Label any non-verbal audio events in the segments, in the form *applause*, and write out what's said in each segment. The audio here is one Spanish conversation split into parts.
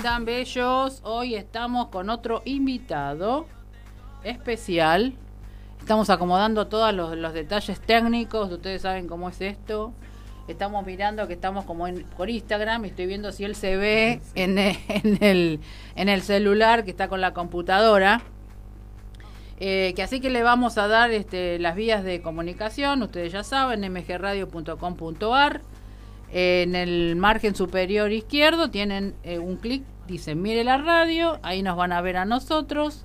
Aloha, ¿cómo andan bellos? Hoy estamos con otro invitado especial. Estamos acomodando todos los, detalles técnicos, ustedes saben cómo es esto. Estamos mirando que estamos como en, por Instagram estoy viendo si él se ve en, el, en el celular que está con la computadora. Eh, que así que le vamos a dar este, las vías de comunicación, ustedes ya saben, mgradio.com.ar. en el margen superior izquierdo tienen eh, un clic, dice mire la radio, ahí nos van a ver a nosotros,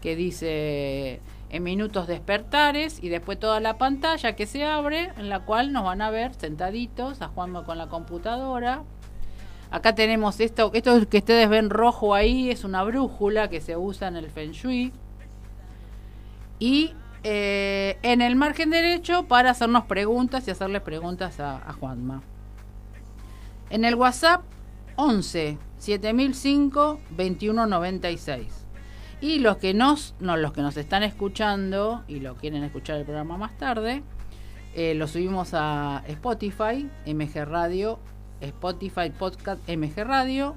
que dice en minutos despertares y después toda la pantalla que se abre en la cual nos van a ver sentaditos a Juanma con la computadora. Acá tenemos esto, esto que ustedes ven rojo ahí es una brújula que se usa en el Feng Shui y eh, en el margen derecho para hacernos preguntas y hacerle preguntas a, Juanma. En el WhatsApp 11 7005 2196. Y los que nos, no, los que nos están escuchando y lo quieren escuchar el programa más tarde, eh, lo subimos a Spotify, MG Radio, Spotify Podcast MG Radio.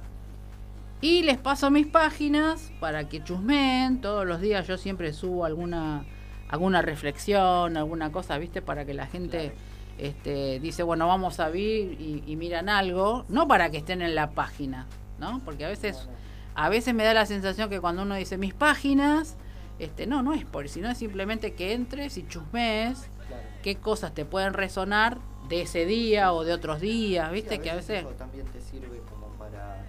Y les paso mis páginas para que chusmen. Todos los días yo siempre subo alguna, alguna reflexión, alguna cosa, ¿viste? Para que la gente este, dice, bueno, vamos a ver y, miran algo. No para que estén en la página, ¿no? Porque a veces, a veces me da la sensación que cuando uno dice mis páginas, este, no, no es por, sino es simplemente que entres y chusmes qué cosas te pueden resonar de ese día o de otros días, ¿viste? que a veces... también te sirve como para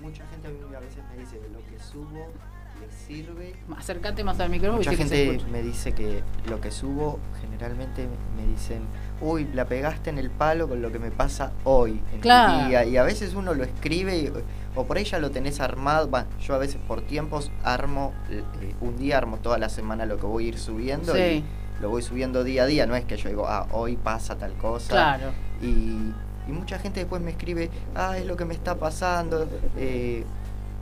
mucha gente a mí a veces me dice lo que subo le sirve. Acércate más al micrófono. Mucha gente me dice que lo que subo generalmente me dicen, uy, la pegaste en el palo con lo que me pasa hoy, en claro. día. Y a veces uno lo escribe o por ahí ya lo tenés armado. yo a veces por tiempos armo, eh, un día armo toda la semana lo que voy a ir subiendo y lo voy subiendo día a día. No es que yo digo, ah, hoy pasa tal cosa. Claro. Y y mucha gente después me escribe, ah, es lo que me está pasando. Eh,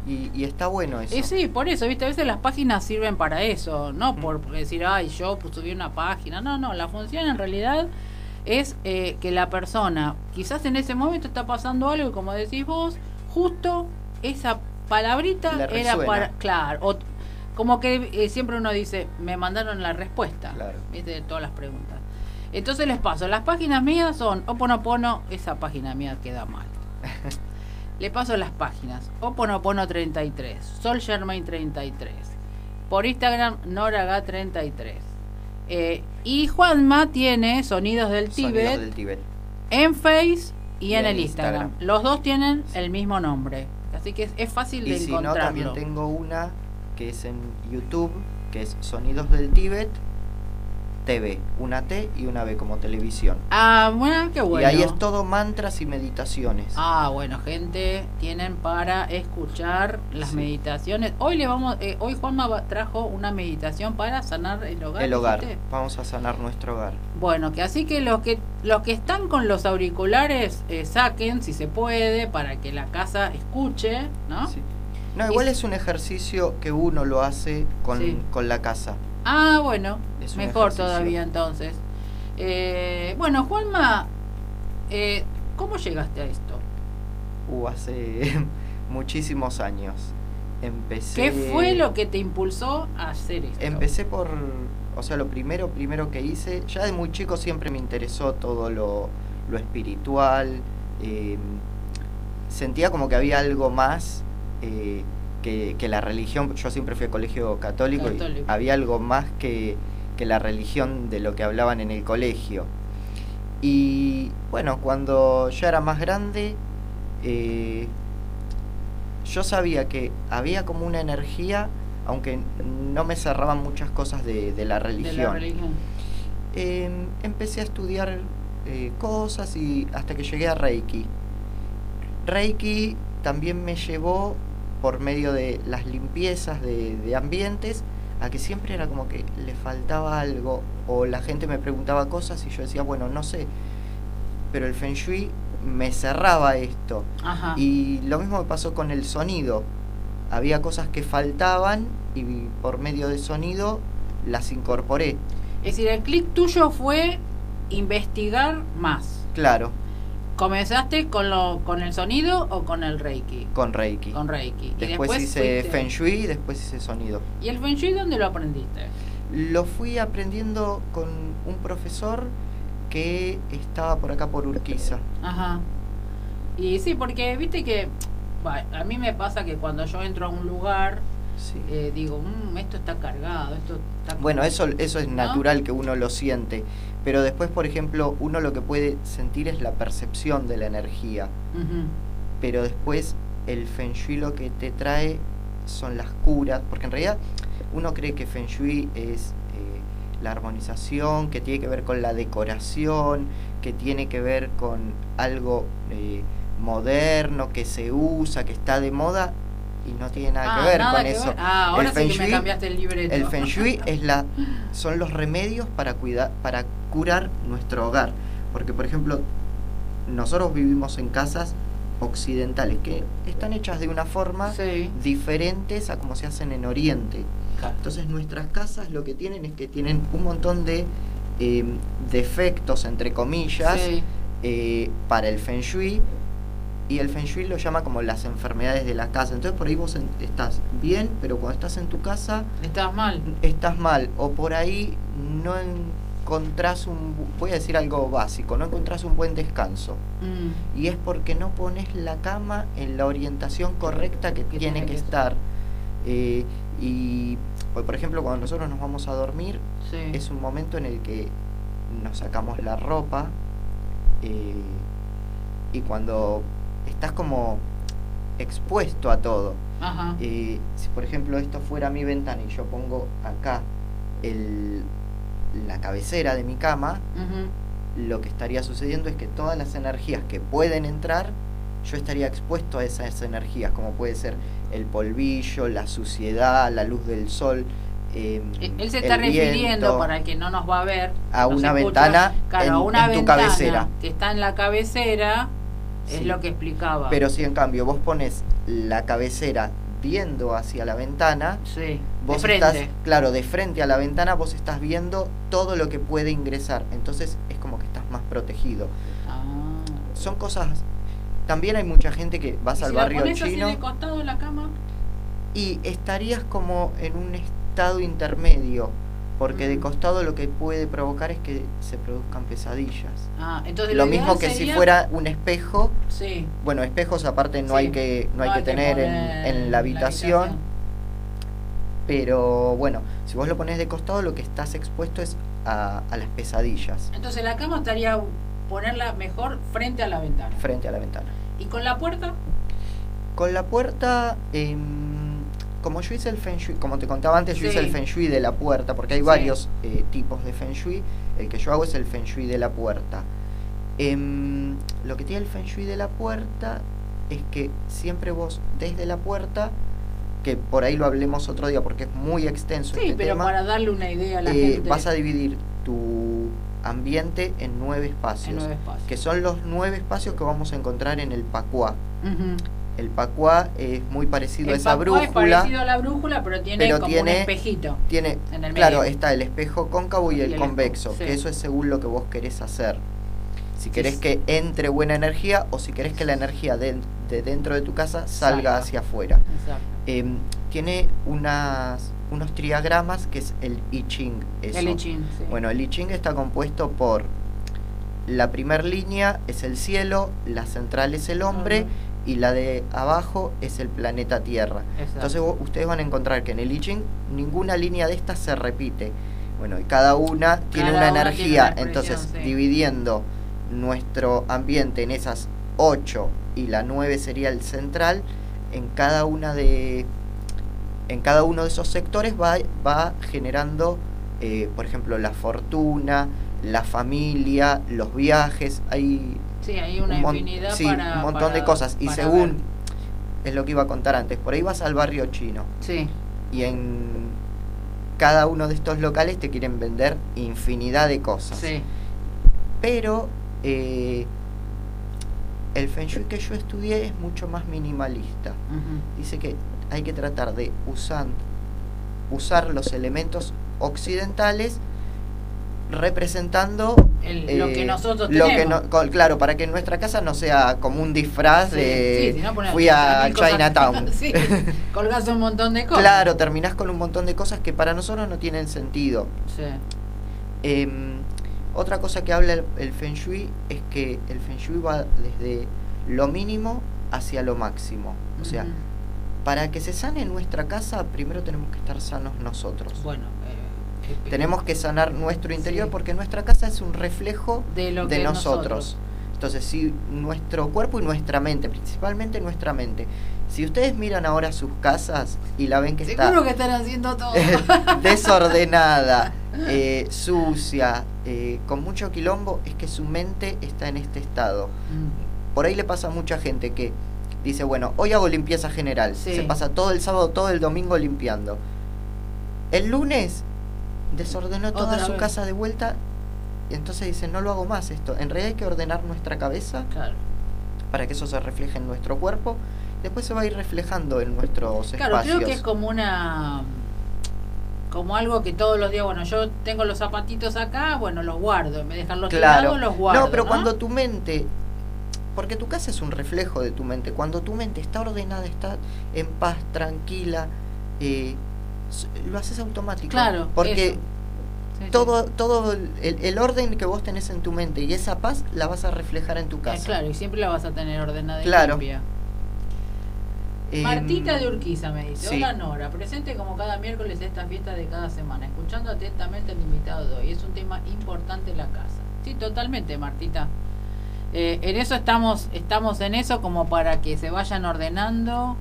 y, está bueno eso. Y sí, por eso, ¿viste? A veces las páginas sirven para eso, no por decir, ay, yo pues, subí una página. No, no, la función en realidad es eh, que la persona, quizás en ese momento está pasando algo y como decís vos, justo esa palabrita era para. Claro, o, como que eh, siempre uno dice, me mandaron la respuesta, claro. ¿viste? De todas las preguntas. Entonces les paso, las páginas mías son Oponopono, esa página mía queda mal. *laughs* Le paso las páginas. Oponopono 33, Sol Germain 33. Por Instagram, Noraga33. Eh, y Juanma tiene Sonidos del Tíbet, en Face y, en, el Instagram. Los dos tienen el mismo nombre. Así que es, fácil de si encontrarlo. No, también tengo una que es en YouTube, que es Sonidos del Tíbet TV, una T y una B como televisión. Ah, bueno, qué bueno. Y ahí es todo mantras y meditaciones. Ah, bueno, gente, tienen para escuchar las meditaciones. Hoy le vamos, eh, hoy Juanma trajo una meditación para sanar el hogar. El hogar. Vamos a sanar nuestro hogar. Bueno, que así que los que los que están con los auriculares eh, saquen, si se puede, para que la casa escuche, ¿no? Sí. No, igual es un ejercicio que uno lo hace con, con la casa. Ah, bueno, mejor todavía entonces. Eh, bueno, Juanma, eh, ¿cómo llegaste a esto? Uh, hace *laughs* muchísimos años. Empecé. ¿Qué fue lo que te impulsó a hacer esto? Empecé por, o sea, lo primero, primero que hice, ya de muy chico siempre me interesó todo lo, lo espiritual. Eh, sentía como que había algo más eh, que, la religión, yo siempre fui a colegio católico, y había algo más que, la religión de lo que hablaban en el colegio. Y bueno, cuando yo era más grande, eh, yo sabía que había como una energía, aunque no me cerraban muchas cosas de, la religión. Em, empecé a estudiar eh, cosas y hasta que llegué a Reiki. Reiki también me llevó por medio de las limpiezas de, ambientes, a que siempre era como que le faltaba algo, o la gente me preguntaba cosas y yo decía, bueno, no sé, pero el Feng Shui me cerraba esto. Y lo mismo me pasó con el sonido. Había cosas que faltaban y por medio del sonido las incorporé. Es decir, el clic tuyo fue investigar más. Claro. ¿Comenzaste con lo con el sonido o con el Reiki? Con Reiki. Con Reiki. Después, y después hice fuiste- Feng Shui y después hice sonido. ¿Y el Feng Shui dónde lo aprendiste? Lo fui aprendiendo con un profesor que estaba por acá por Urquiza. Ajá. Y sí, porque viste que bah, a mí me pasa que cuando yo entro a un lugar, Sí. eh, digo, "Mm, esto está cargado, esto está... como-". Bueno, eso, eso es ¿No? natural que uno lo siente, pero después, por ejemplo, uno lo que puede sentir es la percepción de la energía, pero después el Feng Shui lo que te trae son las curas, porque en realidad uno cree que Feng Shui es eh, la armonización, que tiene que ver con la decoración, que tiene que ver con algo eh, moderno, que se usa, que está de moda, y no tiene nada Ah, que ver nada con que eso. ver. Ah, ahora El sí Feng que me Shui- cambiaste el libreto. El Feng Shui *laughs* es la, son los remedios para, cuidar, para curar nuestro hogar. Porque, por ejemplo, nosotros vivimos en casas occidentales que están hechas de una forma Sí. diferentes a como se hacen en Oriente. Entonces nuestras casas lo que tienen es que tienen un montón de eh, defectos, entre comillas, Sí. eh, para el Feng Shui. Y el Feng Shui lo llama como las enfermedades de la casa. Entonces por ahí vos en- estás bien, pero cuando estás en tu casa Estás mal. estás mal. O por ahí no encontrás un, voy a decir algo básico, no encontrás un buen descanso. Mm. Y es porque no pones la cama en la orientación correcta que, Que tiene que que estar. Eh, y, pues, por ejemplo, cuando nosotros nos vamos a dormir, Sí. es un momento en el que nos sacamos la ropa eh, y cuando estás como expuesto a todo. Ajá. Eh, si por ejemplo esto fuera mi ventana y yo pongo acá el, la cabecera de mi cama, lo que estaría sucediendo es que todas las energías que pueden entrar, yo estaría expuesto a esas energías, como puede ser el polvillo, la suciedad, la luz del sol. eh, Él se está refiriendo, viento. para el que no nos va a ver, A una escucha, ventana claro, en- a una en tu ventana cabecera. que está en la cabecera, es Sí. lo que explicaba. Pero si en cambio vos pones la cabecera viendo hacia la ventana, sí, vos de estás, claro, de frente a la ventana, vos estás viendo todo lo que puede ingresar. Entonces es como que estás más protegido. Ah. Son cosas. También hay mucha gente que vas ¿Y al si la barrio pones así chino de costado en la cama? y estarías como en un estado intermedio. Porque de costado lo que puede provocar es que se produzcan pesadillas. Ah, entonces Lo mismo que si fuera un espejo. Sí. Bueno, espejos aparte no Sí, hay que, no hay que tener en, la habitación. Pero bueno, si vos lo pones de costado, lo que estás expuesto es a, a las pesadillas Entonces la cama estaría ponerla mejor frente a la ventana. frente a la ventana. ¿Y con la puerta? Con la puerta, em, como yo hice el Feng Shui, como te contaba antes, yo Sí. hice el Feng Shui de la puerta, porque hay Sí. varios eh, tipos de Feng Shui. El que yo hago es el Feng Shui de la puerta. Em, lo que tiene el Feng Shui de la puerta es que siempre vos, desde la puerta, que por ahí lo hablemos otro día porque es muy extenso Sí, este pero tema, para darle una idea a la eh, gente. vas a dividir tu ambiente en nueve espacios, en nueve espacios. que son los nueve espacios que vamos a encontrar en el Pacuá. Ujú. El Pacuá es muy parecido a esa pacuá es brújula. parecido a la brújula, pero tiene pero como un tiene- espejito. Tiene, en el claro, medio. está el espejo cóncavo y Y el, el convexo, que eso es según lo que vos querés hacer. Si querés sí. que entre buena energía o si querés que la energía de, de dentro de tu casa salga hacia afuera. Em, tiene unas, unos triagramas que es el I Ching. Eso. El I Ching, sí. Bueno, el I Ching está compuesto por la primera línea es el cielo, la central es el hombre. Y la de abajo es el planeta Tierra. Exacto. Entonces vos- ustedes van a encontrar que en el I Ching ninguna línea de estas se repite. Bueno, y cada una tiene una una energía. tiene una expresión, Entonces, sí. dividiendo nuestro ambiente en esas ocho y la nueve sería el central, en cada una de en cada uno de esos sectores va, va generando, eh, por ejemplo, la fortuna, la familia, los viajes, hay sí, hay una un mon- infinidad sí, para un montón de cosas. Y según, ver. es lo que iba a contar antes, por ahí vas al barrio chino Sí, y en cada uno de estos locales te quieren vender infinidad de cosas. sí. Pero eh, el Feng Shui que yo estudié es mucho más minimalista. Dice que hay que tratar de usar, usar los elementos occidentales representando El- lo que eh, nosotros lo que tenemos. no- claro, para que nuestra casa no sea como un disfraz Sí, de sí, fui a Chinatown. *laughs* sí, colgás un montón de cosas. claro, terminás con un montón de cosas que para nosotros no tienen sentido. Sí. Em, otra cosa que habla el, el Feng Shui es que el Feng Shui va desde lo mínimo hacia lo máximo. O sea, para que se sane nuestra casa, primero tenemos que estar sanos nosotros. Bueno, eh, eh, Tenemos que sanar nuestro interior Sí. porque nuestra casa es un reflejo de lo de que nosotros. Entonces, si nuestro cuerpo y nuestra mente, principalmente nuestra mente, si ustedes miran ahora sus casas y la ven que está que están haciendo todo. *laughs* desordenada, *laughs* eh, sucia, eh, con mucho quilombo, es que su mente está en este estado. Mm, Por ahí le pasa a mucha gente que dice, bueno, hoy hago limpieza general, Sí. se pasa todo el sábado, todo el domingo limpiando. El lunes desordenó toda Otra su vez. casa de vuelta y entonces dice, no lo hago más esto. En realidad hay que ordenar nuestra cabeza claro. para que eso se refleje en nuestro cuerpo. Después se va a ir reflejando en nuestros Claro, espacios. creo que es como una como algo que todos los días, bueno, yo tengo los zapatitos acá, bueno, los guardo, en vez de dejarlos Claro. tirados, los guardo. no, pero cuando tu mente, porque tu casa es un reflejo de tu mente, cuando tu mente está ordenada, está en paz, tranquila, eh, lo haces automático. Claro, Porque eso. Sí, sí. todo, todo el, el orden que vos tenés en tu mente y esa paz la vas a reflejar en tu Eh, casa. claro, y siempre la vas a tener ordenada y Claro. limpia. Em, Martita de Urquiza me dice, sí. hola Nora, presente como cada miércoles esta fiesta de cada semana, escuchando atentamente al invitado de hoy. Es un tema importante en la casa. Sí, totalmente, Martita. Eh, en eso estamos, estamos en eso como para que se vayan ordenando,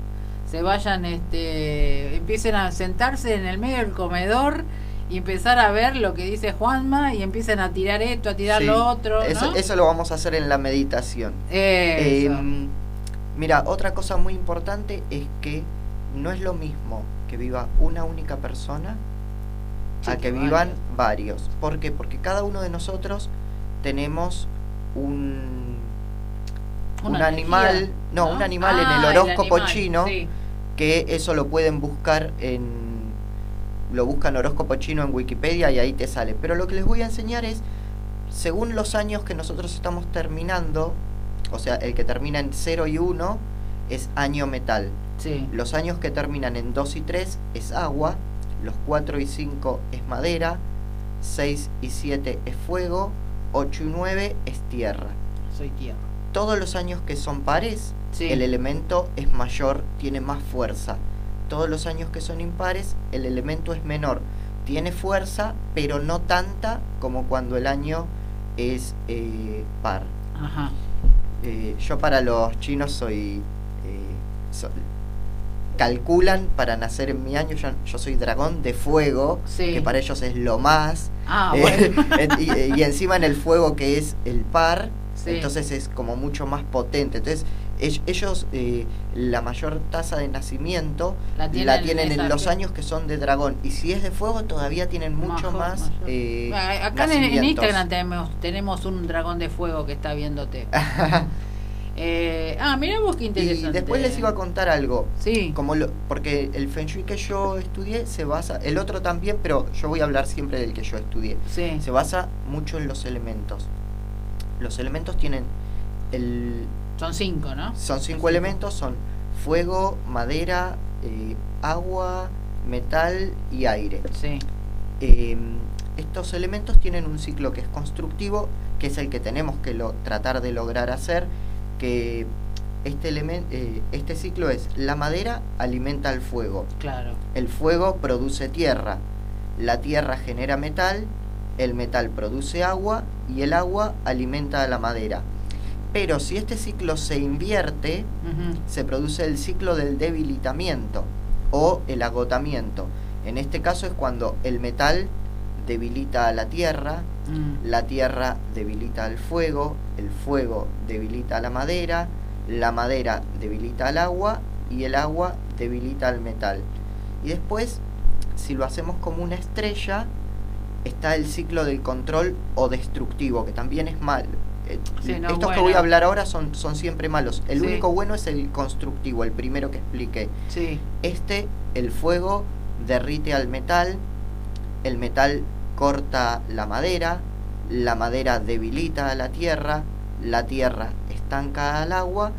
se vayan, este, empiecen a sentarse en el medio del comedor y empezar a ver lo que dice Juanma y empiecen a tirar esto, a tirar sí, lo otro. Eso, ¿no? eso lo vamos a hacer en la meditación. Em, mira, otra cosa muy importante es que no es lo mismo que viva una única persona Sí, a que que vivan varios. varios. ¿Por qué? Porque cada uno de nosotros tenemos un, un animal, no, un animal en Ah, el horóscopo animal, chino sí. Que eso lo pueden buscar en lo buscan horóscopo chino en Wikipedia y ahí te sale. Pero lo que les voy a enseñar es según los años que nosotros estamos terminando, o sea, el que termina en 0 y 1 es año metal. Sí. Los años que terminan en 2 y 3 es agua, los 4 y 5 es madera, 6 y 7 es fuego, 8 y 9 es tierra. Soy tierra. Todos los años que son pares, Sí. el elemento es mayor, tiene más fuerza. Todos los años que son impares, el elemento es menor, tiene fuerza, pero no tanta como cuando el año es eh, par. Ajá. Eh, yo para los chinos soy... eh, so- calculan para nacer en mi año, yo, yo soy dragón de fuego, Sí. que para ellos es lo más. Ah, Eh, bueno. *laughs* y, y encima en el fuego que es el par, Sí. entonces es como mucho más potente. Entonces ellos eh, la mayor tasa de nacimiento La la tienen en los años que son de dragón. Y si es de fuego todavía tienen mucho más... eh, Acá en. Instagram tenemos, tenemos un dragón de fuego que está viéndote. *laughs* Eh, ah, mira vos qué y interesante. después les iba a contar algo. Sí. Como lo, porque el Feng Shui que yo estudié se basa, el otro también, pero yo voy a hablar siempre del que yo estudié. Sí. Se basa mucho en los elementos. Los elementos tienen el, Son cinco, ¿no? son cinco elementos, son fuego, madera, eh, agua, metal y aire. Sí. Eh, estos elementos tienen un ciclo que es constructivo, que es el que tenemos que lo, tratar de lograr hacer, que este, elemen- eh, este ciclo es la madera alimenta al fuego, Claro. el fuego produce tierra, la tierra genera metal, el metal produce agua y el agua alimenta a la madera. Pero si este ciclo se invierte, se produce el ciclo del debilitamiento o el agotamiento. En este caso es cuando el metal debilita a la tierra, Mm. la tierra debilita al fuego, el fuego debilita a la madera, la madera debilita al agua y el agua debilita al metal. Y después, si lo hacemos como una estrella, está el ciclo del control o destructivo, que también es malo. Sí, no, Estos que voy a hablar ahora son, son siempre malos. El Sí. único bueno es el constructivo, el primero que expliqué. Sí. Este, el fuego derrite al metal, el metal corta la madera, la madera debilita a la tierra, la tierra estanca al agua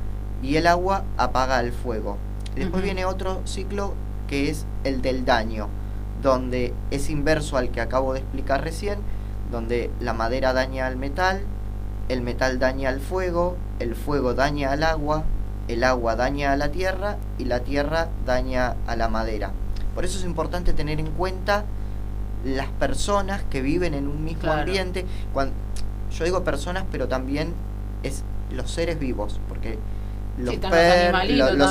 y el agua apaga el fuego. Después viene otro ciclo que es el del daño, donde es inverso al que acabo de explicar recién, donde la madera daña al metal, el metal daña al fuego, el fuego daña al agua, el agua daña a la tierra y la tierra daña a la madera. Por eso es importante tener en cuenta las personas que viven en un mismo Claro. ambiente. Cuan- yo digo personas, pero también es los seres vivos, porque los, están los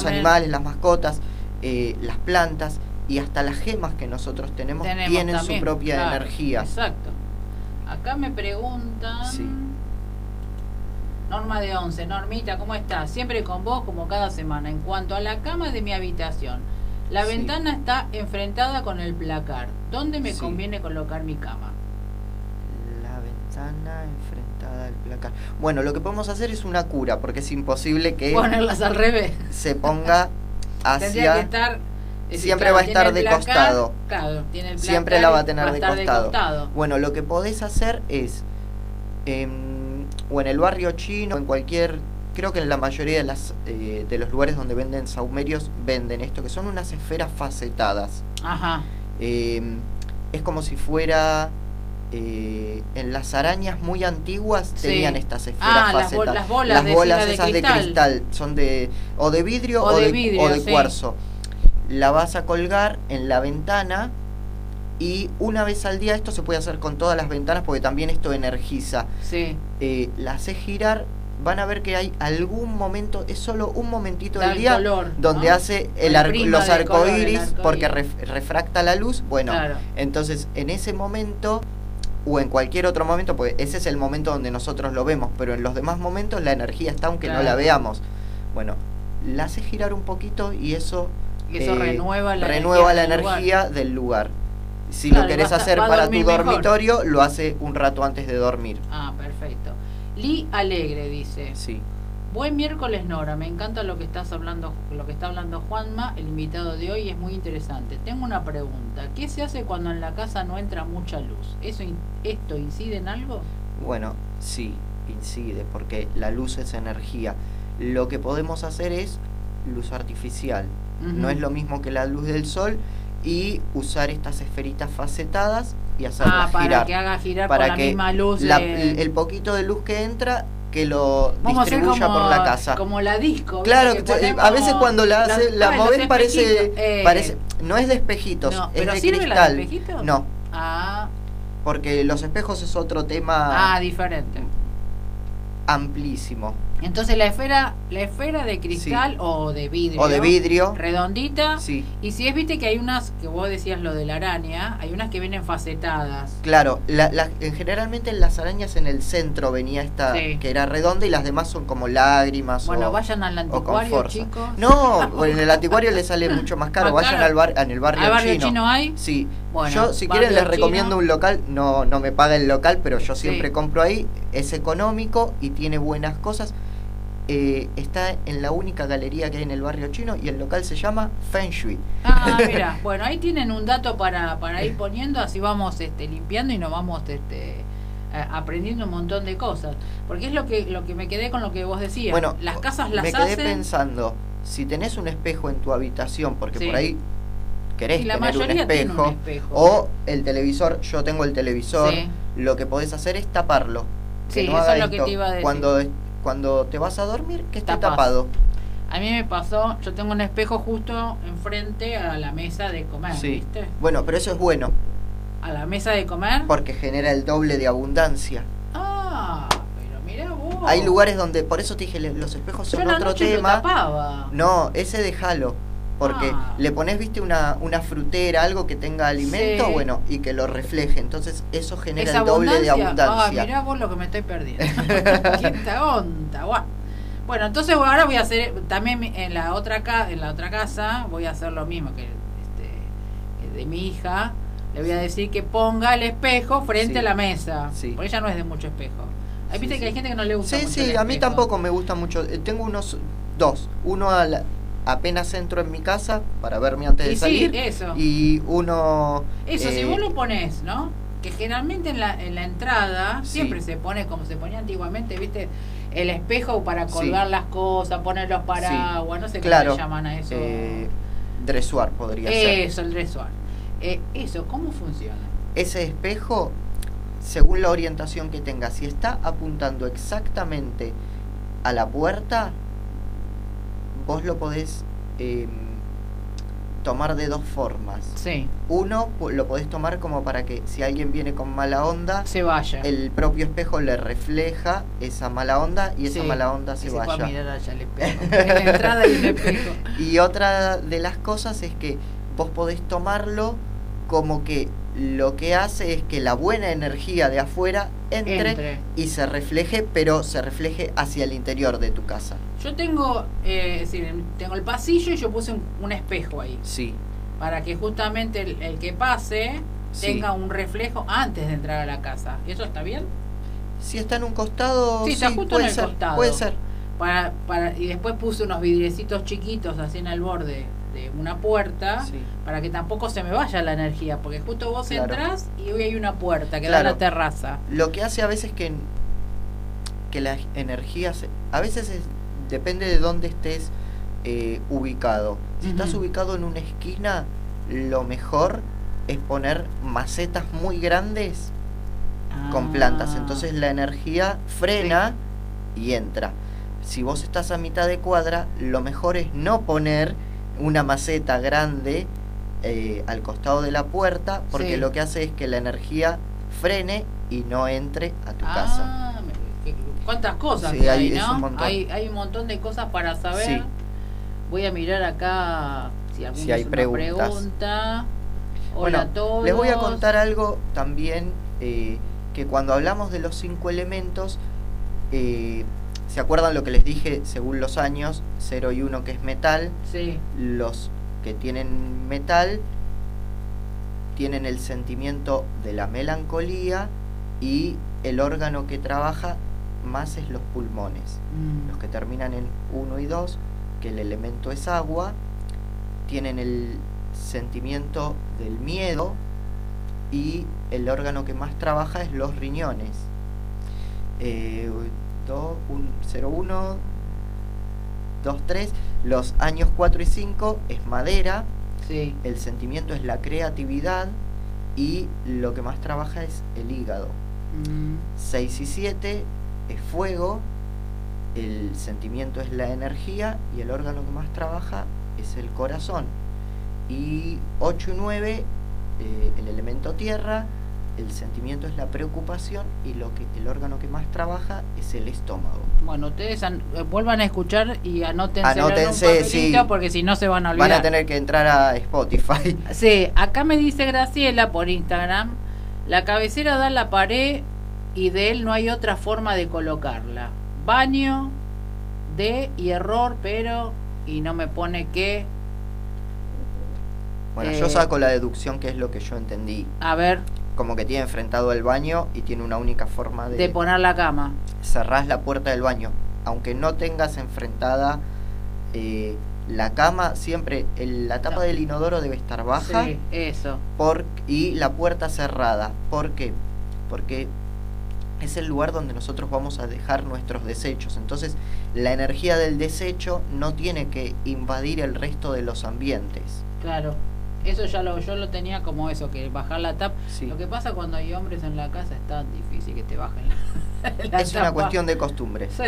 per- animales, las mascotas, eh, las plantas y hasta las gemas que nosotros tenemos, Tenemos tienen también, su propia claro, energía. Exacto. Acá me preguntan. Sí. Norma de 11, Normita, ¿cómo estás? Siempre con vos como cada semana. En cuanto a la cama de mi habitación, la Sí. ventana está enfrentada con el placar. ¿Dónde me Sí. conviene colocar mi cama? La ventana enfrentada al placar. Bueno, lo que podemos hacer es una cura, porque es imposible que Ponerlas al revés. se ponga *laughs* Tendría que hacia... estar. es decir, Siempre claro, va a estar de placar, costado. Claro, tiene el Siempre la va a tener de costado. Bueno, lo que podés hacer es, em, o en el barrio chino, o en cualquier, creo que en la mayoría de, las, eh, de los lugares donde venden saumerios, venden esto, que son unas esferas facetadas. Ajá. Em, es como si fuera... eh, en las arañas muy antiguas Sí. tenían estas esferas Ah, las facetadas. bol- las bolas Las de bolas fila de esas de cristal. son de o de vidrio O o, de de, vidrio, o de sí. cuarzo. La vas a colgar en la ventana y una vez al día esto se puede hacer con todas las ventanas porque también esto energiza. Sí. Eh, la haces girar, van a ver que hay algún momento, es solo un momentito del el día color, donde ¿no? hace el arco- los arcoíris porque ref- refracta la luz. Bueno, Claro. entonces en ese momento o en cualquier otro momento, pues ese es el momento donde nosotros lo vemos, pero en los demás momentos la energía está aunque no la veamos. Bueno, la hace girar un poquito y eso, Y eso eh, renueva la renueva la del lugar. energía del lugar. Si Claro, lo querés a- hacer para tu mejor. dormitorio, lo hace un rato antes de dormir. Ah, perfecto. Lee Alegre dice, Sí. buen miércoles Nora, me encanta lo que estás hablando, lo que está hablando Juanma, el invitado de hoy es muy interesante. Tengo una pregunta, ¿qué se hace cuando en la casa no entra mucha luz? ¿Eso esto incide en algo? Bueno, sí, incide, porque la luz es energía. Lo que podemos hacer es luz artificial. No es lo mismo que la luz del sol y usar estas esferitas facetadas y hacerlas Ah, para girar. que haga girar para con la que misma luz. la- de- el poquito de luz que entra que lo Vamos distribuya como, por la casa. como la disco. Claro, a veces cuando la, hace, la movés parece, eh. parece, no es de espejitos, No, es ¿pero de sirve la de cristal. espejitos? No, Ah, porque los espejos es otro tema ah, diferente. amplísimo. Entonces la esfera, la esfera de cristal o de vidrio. O de vidrio, Redondita. sí. Y si es, viste que hay unas, que vos decías lo de la araña, hay unas que vienen facetadas. Claro, la, la- en- generalmente en las arañas en el centro venía esta Sí. que era redonda y las demás son como lágrimas Bueno, o, vayan al anticuario, chicos. No, en el anticuario le sale mucho más caro. *laughs* Más Vayan caro. al bar, en el barrio, ¿Al barrio chino. chino hay? Sí. Bueno, yo si quieren les recomiendo un local, no no me paga el local, pero yo Sí. siempre compro ahí, es económico y tiene buenas cosas. Eh, está en la única galería que hay en el barrio chino y el local se llama Feng Shui. Ah, *laughs* mira, bueno, ahí tienen un dato para, para ir poniendo, así vamos este, limpiando y nos vamos este, a- aprendiendo un montón de cosas. Porque es lo que lo que me quedé con lo que vos decías. Bueno, las casas las me quedé hacen pensando, si tenés un espejo en tu habitación, porque Sí. por ahí querés y la tener un espejo, un espejo. o el televisor, yo tengo el televisor, Sí. lo que podés hacer es taparlo. Que Sí, no eso es lo que te iba a decir. Cuando, cuando te vas a dormir, que esté Tapás. tapado. A mí me pasó, yo tengo un espejo justo enfrente a la mesa de comer, Sí. ¿viste? Bueno, pero eso es bueno, A la mesa de comer. porque genera el doble de abundancia. Ah, pero mira vos. Hay lugares donde, por eso te dije, los espejos Yo son la otro lo tema. tapaba. No, ese déjalo. Porque Ah. le pones, viste, una, una frutera, algo que tenga alimento, Sí. bueno, y que lo refleje. Entonces, eso genera el doble de Ah, abundancia. mirá vos lo que me estoy perdiendo. *laughs* *laughs* Quinta onda, guau. Bueno, entonces ahora voy a hacer también en la otra ca en la otra casa voy a hacer lo mismo que este de mi hija. Le voy a decir que ponga el espejo frente Sí. a la mesa. Sí. Porque ella no es de mucho espejo. Ahí viste que hay gente que no le gusta Sí, mucho sí, el a mí tampoco me gusta mucho. Eh, Tengo unos dos. Uno a la- apenas entro en mi casa para verme antes de sí, salir. eso. Y uno... Eso, si eh, vos lo pones, ¿no? que generalmente en la, en la entrada Sí. siempre se pone como se ponía antiguamente, ¿viste? El espejo para Sí. colgar las cosas, poner los paraguas, no sé Claro. cómo le llaman a eso. Eh, dressuar podría ser. eso, el dressuar. Eh, eso, ¿cómo funciona? Ese espejo, según la orientación que tenga, si está apuntando exactamente a la puerta, vos lo podés eh, tomar de dos formas. Sí, Uno, lo podés tomar como para que si alguien viene con mala onda, se vaya. el propio espejo le refleja esa mala onda y esa mala onda se y puede vaya. mirar allá el *laughs* espejo. En la entrada un espejo. Y otra de las cosas es que vos podés tomarlo como que lo que hace es que la buena energía de afuera entre, Entre. y se refleje, pero se refleje hacia el interior de tu casa. Yo tengo, eh, es decir, tengo el pasillo y yo puse un, un espejo ahí. Sí, Para que justamente el, el que pase Sí. tenga un reflejo antes de entrar a la casa. ¿Eso está bien? si está en un costado, Sí, está justo puede en el ser, costado. puede ser. Para, para, y después puse unos vidriecitos chiquitos así en el borde de una puerta. Sí. Para que tampoco se me vaya la energía, porque justo vos Claro. entras y hoy hay una puerta que da a la terraza. Lo que hace a veces que, que la energía, se- a veces es- depende de dónde estés eh, ubicado. Si estás ubicado en una esquina, lo mejor es poner macetas muy grandes con plantas. Ah. Entonces la energía frena y entra. Si vos estás a mitad de cuadra, lo mejor es no poner una maceta grande eh, al costado de la puerta, porque Sí. lo que hace es que la energía frene y no entre a tu casa. Ah, que- ¿Cuántas cosas Sí, que hay- hay, no? un montón. Hay, hay un montón de cosas para saber. Sí. Voy a mirar acá si, Si hay preguntas. pregunta. Hola Bueno, a todos. Les voy a contar algo también eh, que cuando hablamos de los cinco elementos, eh, ¿se acuerdan lo que les dije según los años? 0 y 1 que es metal. Sí, Los que tienen metal tienen el sentimiento de la melancolía y el órgano que trabaja más es los pulmones. mm, Los que terminan en 1 y 2, que el elemento es agua, tienen el sentimiento del miedo y el órgano que más trabaja es los riñones. Eh, 2, 0, 1, 2, 3. Los años 4 y 5 es madera, sí. el sentimiento es la creatividad y lo que más trabaja es el hígado. mm, 6 y 7 es fuego, el sentimiento es la energía y el órgano que más trabaja es el corazón. Y 8 y 9, eh, el elemento tierra, el sentimiento es la preocupación y lo que el órgano que más trabaja es el estómago. Bueno, ustedes an- eh, vuelvan a escuchar y anótense, Anótense, sí. porque si no se van a olvidar. Van a tener que entrar a Spotify. *laughs* Sí, acá me dice Graciela por Instagram, la cabecera da la pared y de él no hay otra forma de colocarla. Baño de y error, pero y no me pone que Bueno, Eh, yo saco la deducción que es lo que yo entendí. a ver Como que tiene enfrentado el baño y tiene una única forma de poner la cama. cerrás la puerta del baño. Aunque no tengas enfrentada eh, la cama, siempre el- la tapa No. del inodoro debe estar baja Sí, eso. por- y la puerta cerrada. ¿Por qué? Porque es el lugar donde nosotros vamos a dejar nuestros desechos. Entonces, la energía del desecho no tiene que invadir el resto de los ambientes. Claro. Eso ya lo yo lo tenía como eso, que bajar la tapa. Sí. Lo que pasa cuando hay hombres en la casa es tan difícil que te bajen la, *laughs* la Es una cuestión de costumbre. Sí.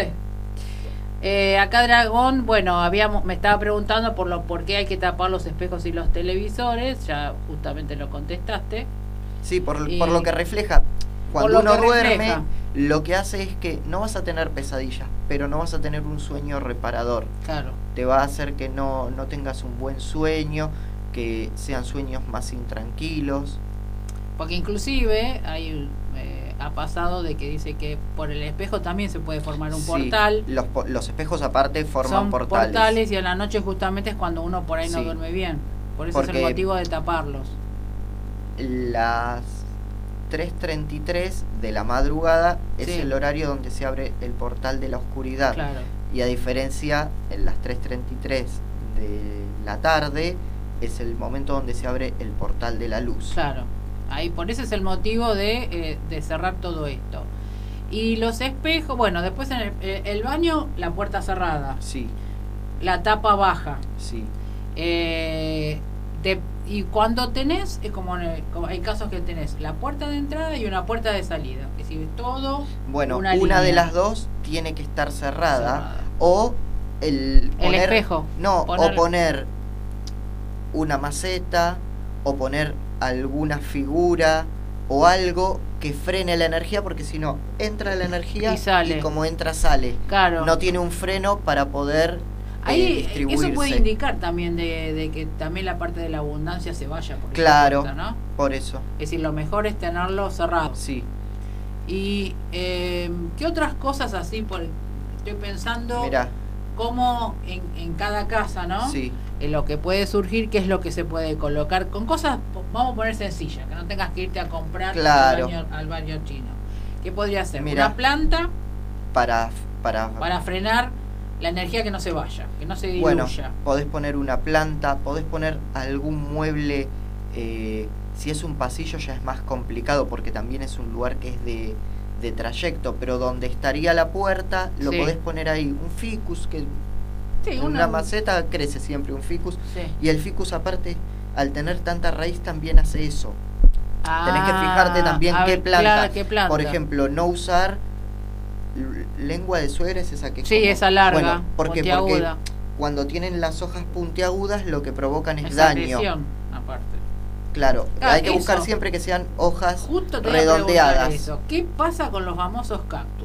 Eh, acá Dragón, bueno, habíamos, me estaba preguntando por lo por qué hay que tapar los espejos y los televisores, ya justamente lo contestaste. Sí, por, Y- por lo que refleja. Cuando uno duerme, refleja. lo que hace es que no vas a tener pesadillas, pero no vas a tener un sueño reparador. Claro. Te va a hacer que no, no tengas un buen sueño, que sean sueños más intranquilos. Porque inclusive hay, eh, ha pasado de que dice que por el espejo también se puede formar un Sí, portal. Los, los espejos aparte forman Son portales. y a la noche justamente es cuando uno por ahí no Sí. duerme bien. Por eso es el motivo de taparlos. Las 3.33 de la madrugada es Sí. el horario donde se abre el portal de la oscuridad. Claro. Y a diferencia, en las 3.33 de la tarde es el momento donde se abre el portal de la luz. Claro. Ahí, por ese es el motivo de, eh, de cerrar todo esto. Y los espejos, bueno, después en el, eh, el baño, la puerta cerrada, Sí, la tapa baja. sí. Eh, de- y cuando tenés, es como, en el- como hay casos que tenés la puerta de entrada y una puerta de salida. Es decir, todo Bueno, una, una, de las dos tiene que estar cerrada. Cerrada. O el, El espejo. No, Poner- o poner una maceta, o poner alguna figura, o algo que frene la energía, porque si no, entra la energía Y sale. como entra, sale. Claro. No tiene un freno para poder eh, Ahí eso puede indicar también de, de que también la parte de la abundancia se vaya por Claro. ¿no? Por eso, Es decir, lo mejor es tenerlo cerrado. sí. Y eh, qué otras cosas así, por, estoy pensando Mira, cómo en, en cada casa, ¿no? sí. Eh, lo que puede surgir, qué es lo que se puede colocar con cosas, vamos a poner sencillas, que no tengas que irte a comprar Claro. al, baño, al baño chino. ¿Qué podría ser? Mira. Una planta Para, para, para frenar la energía que no se vaya, que no se diluya. Bueno, podés poner una planta, podés poner algún mueble. eh, si es un pasillo ya es más complicado porque también es un lugar que es de, de trayecto, pero donde estaría la puerta lo Sí. podés poner ahí un ficus, que Sí, una maceta crece siempre un ficus. Sí. Y el ficus aparte, al tener tanta raíz, también hace eso. Tenés que fijarte también Ah, qué ver, planta. claro, qué planta. Por ejemplo, no usar lengua de suegra es esa que es Sí, como- esa larga, Bueno, ¿por qué? Porque cuando tienen las hojas puntiagudas lo que provocan es Esa daño. aparte. Claro, Claro, hay que buscar siempre que sean hojas Justo redondeadas. eso. ¿Qué pasa con los famosos cactus?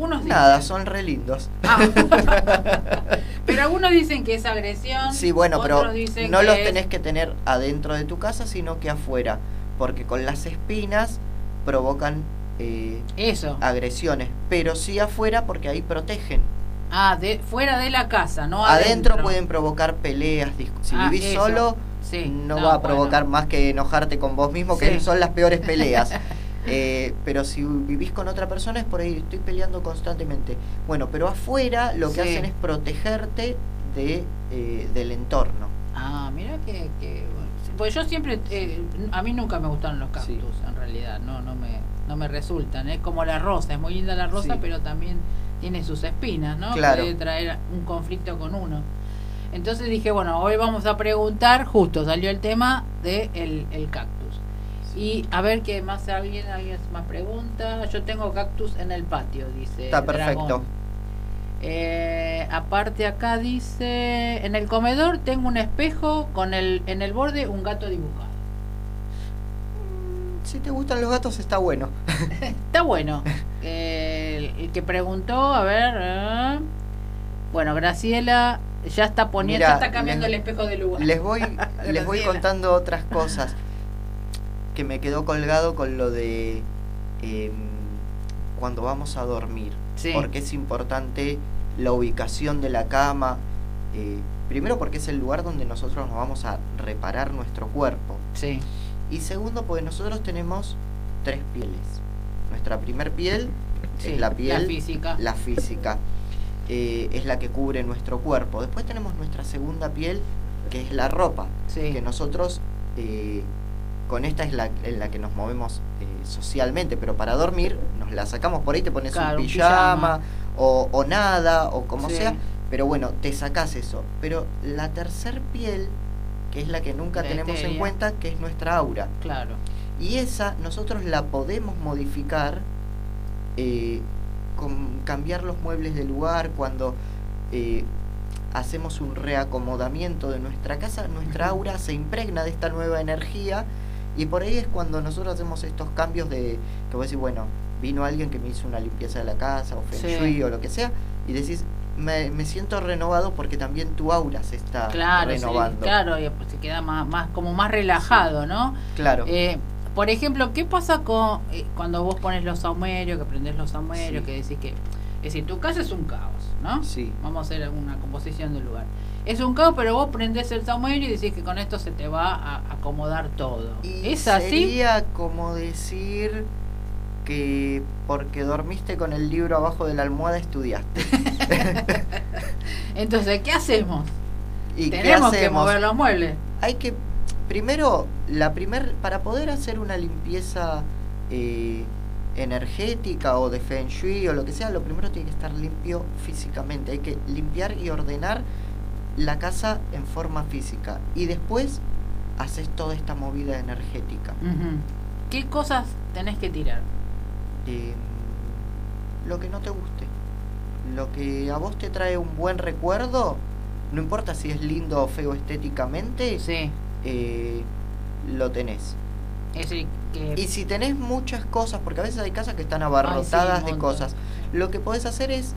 Unos Nada, dicen- son re lindos. Ah. *laughs* pero algunos dicen que es agresión. Sí, bueno, pero dicen no los es- tenés que tener adentro de tu casa, sino que afuera, porque con las espinas provocan eh, Eso. agresiones, pero sí afuera porque ahí protegen. Ah, de, fuera de la casa, no adentro, adentro. pueden provocar peleas, si Ah, vivís eso. solo Sí, no, no, va a bueno. provocar más que enojarte con vos mismo, que Sí. son las peores peleas. *laughs* Eh, pero si vivís con otra persona es por ahí, estoy peleando constantemente. Bueno, pero afuera lo que Sí. hacen es protegerte de, eh, del entorno. Ah, mira que, que pues yo siempre eh, a mí nunca me gustaron los cactus Sí. en realidad, no no me no me resultan, es como la rosa, es muy linda la rosa, Sí. pero también tiene sus espinas, ¿no? Claro. Puede traer un conflicto con uno. Entonces dije, bueno, hoy vamos a preguntar, justo salió el tema de el, el cactus. Y a ver qué más alguien, alguien más pregunta. Yo tengo cactus en el patio, dice. Está perfecto. Eh, aparte acá dice, en el comedor tengo un espejo con el en el borde un gato dibujado. Si te gustan los gatos está bueno. *laughs* Está bueno. Eh, *laughs* el, el que preguntó, a ver, eh, bueno, Graciela ya está poniendo, ya está cambiando les- el espejo de lugar. Les voy, *laughs* les voy contando otras cosas que me quedó colgado con lo de em, cuando vamos a dormir. Sí. Porque es importante la ubicación de la cama. eh, primero porque es el lugar donde nosotros nos vamos a reparar nuestro cuerpo. Sí, Y segundo porque nosotros tenemos tres pieles. Nuestra primer piel sí, es la piel, física. la física, eh, es la que cubre nuestro cuerpo. Después tenemos nuestra segunda piel, que es la ropa, Sí. que nosotros eh, con esta es la en la que nos movemos eh, socialmente, pero para dormir nos la sacamos por ahí, te pones Claro, un un pijama. O, o nada, o como Sí. sea, pero bueno, te sacás eso. Pero la tercer piel, que es la que nunca La tenemos en cuenta, que es nuestra aura. Claro. Y esa nosotros la podemos modificar eh, con cambiar los muebles de lugar, cuando eh, hacemos un reacomodamiento de nuestra casa, nuestra aura se impregna de esta nueva energía y por ahí es cuando nosotros hacemos estos cambios de que vos decís, bueno, vino alguien que me hizo una limpieza de la casa o feng Sí. shui o lo que sea y decís, me, me siento renovado porque también tu aura se está Claro, sí, renovando. claro, y pues se queda más, más como más relajado, ¿no? Claro. Eh, por ejemplo, ¿qué pasa con eh, cuando vos pones los saumerios, que prendés los saumerios, que decís que... Es decir, tu casa es un caos, ¿no? Sí. Vamos a hacer una composición del lugar. Es un caos, pero vos prendés el saumerio y decís que con esto se te va a acomodar todo. Y ¿Es así? Sería como decir que porque dormiste con el libro abajo de la almohada estudiaste. *laughs* Entonces, ¿qué hacemos? ¿Y qué Tenemos que mover los muebles. Hay que primero, la primer, para poder hacer una limpieza eh, energética o de Feng Shui o lo que sea, lo primero tiene que estar limpio físicamente. Hay que limpiar y ordenar la casa en forma física. Y después haces toda esta movida energética. ¿Qué cosas tenés que tirar? Eh, lo que no te guste. Lo que a vos te trae un buen recuerdo, no importa si es lindo o feo estéticamente, Sí. eh, lo tenés. Es decir, que Y si tenés muchas cosas, porque a veces hay casas que están abarrotadas de cosas, lo que podés hacer es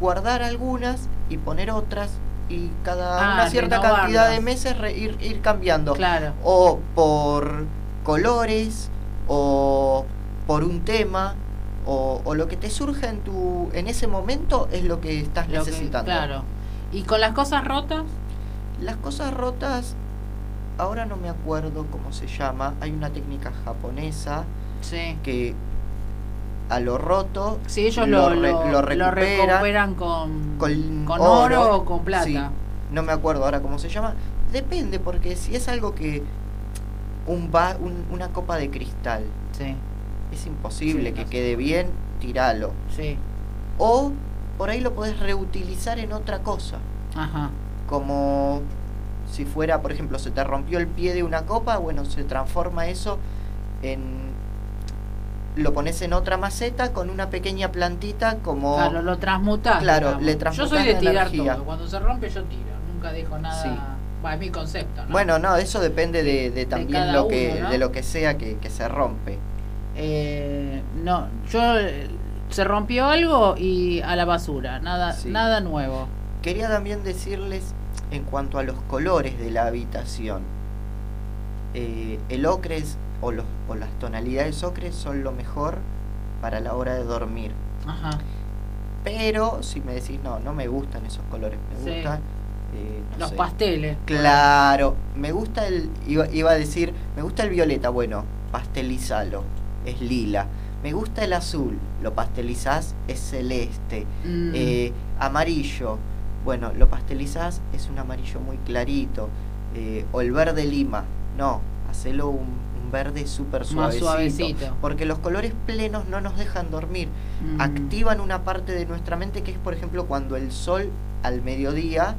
guardar algunas y poner otras y cada Ah, una cierta cantidad de meses re- ir, ir cambiando. claro. O por colores, o por un tema, o, o lo que te surja en tu en ese momento es lo que estás lo que- necesitando. claro. ¿Y con las cosas rotas? Las cosas rotas, ahora no me acuerdo cómo se llama, hay una técnica japonesa Sí. que a lo roto Sí, ellos lo lo, lo, recuperan recuperan con, con, con oro, o con plata. sí, no me acuerdo ahora cómo se llama. Depende, porque si es algo que. Un va, un- una copa de cristal Sí, es imposible Sí, que no sé. quede bien, tiralo. sí. O por ahí lo podés reutilizar en otra cosa. Ajá. Como si fuera, por ejemplo, se te rompió el pie de una copa, bueno, se transforma eso en. Lo pones en otra maceta con una pequeña plantita como. Claro, lo transmutás. Claro, digamos. le Yo transmutás soy de tirar energía. todo. Cuando se rompe, yo tiro. Nunca dejo nada. Sí. Va, es mi concepto, ¿no? Bueno, no, eso depende de, de también lo que, uno, ¿no? de lo que sea que, que se rompe. Eh, no, yo. eh, Se rompió algo y a la basura. Nada, Sí. nada nuevo. Quería también decirles en cuanto a los colores de la habitación. Eh, el ocre es- o, los, o las tonalidades ocres son lo mejor para la hora de dormir. Ajá. Pero si me decís, no, no me gustan esos colores, me Sí. gustan... eh, no Los sé. pasteles. Claro, me gusta el, iba, iba a decir, me gusta el violeta, bueno, pastelizalo, es lila. Me gusta el azul, lo pastelizás, es celeste. Mm, Eh, amarillo, bueno, lo pastelizás, es un amarillo muy clarito. Eh, o el verde lima, no, hacelo un, un verde súper suavecito. suavecito. Porque los colores plenos no nos dejan dormir Mm. activan una parte de nuestra mente que es, por ejemplo, cuando el sol al mediodía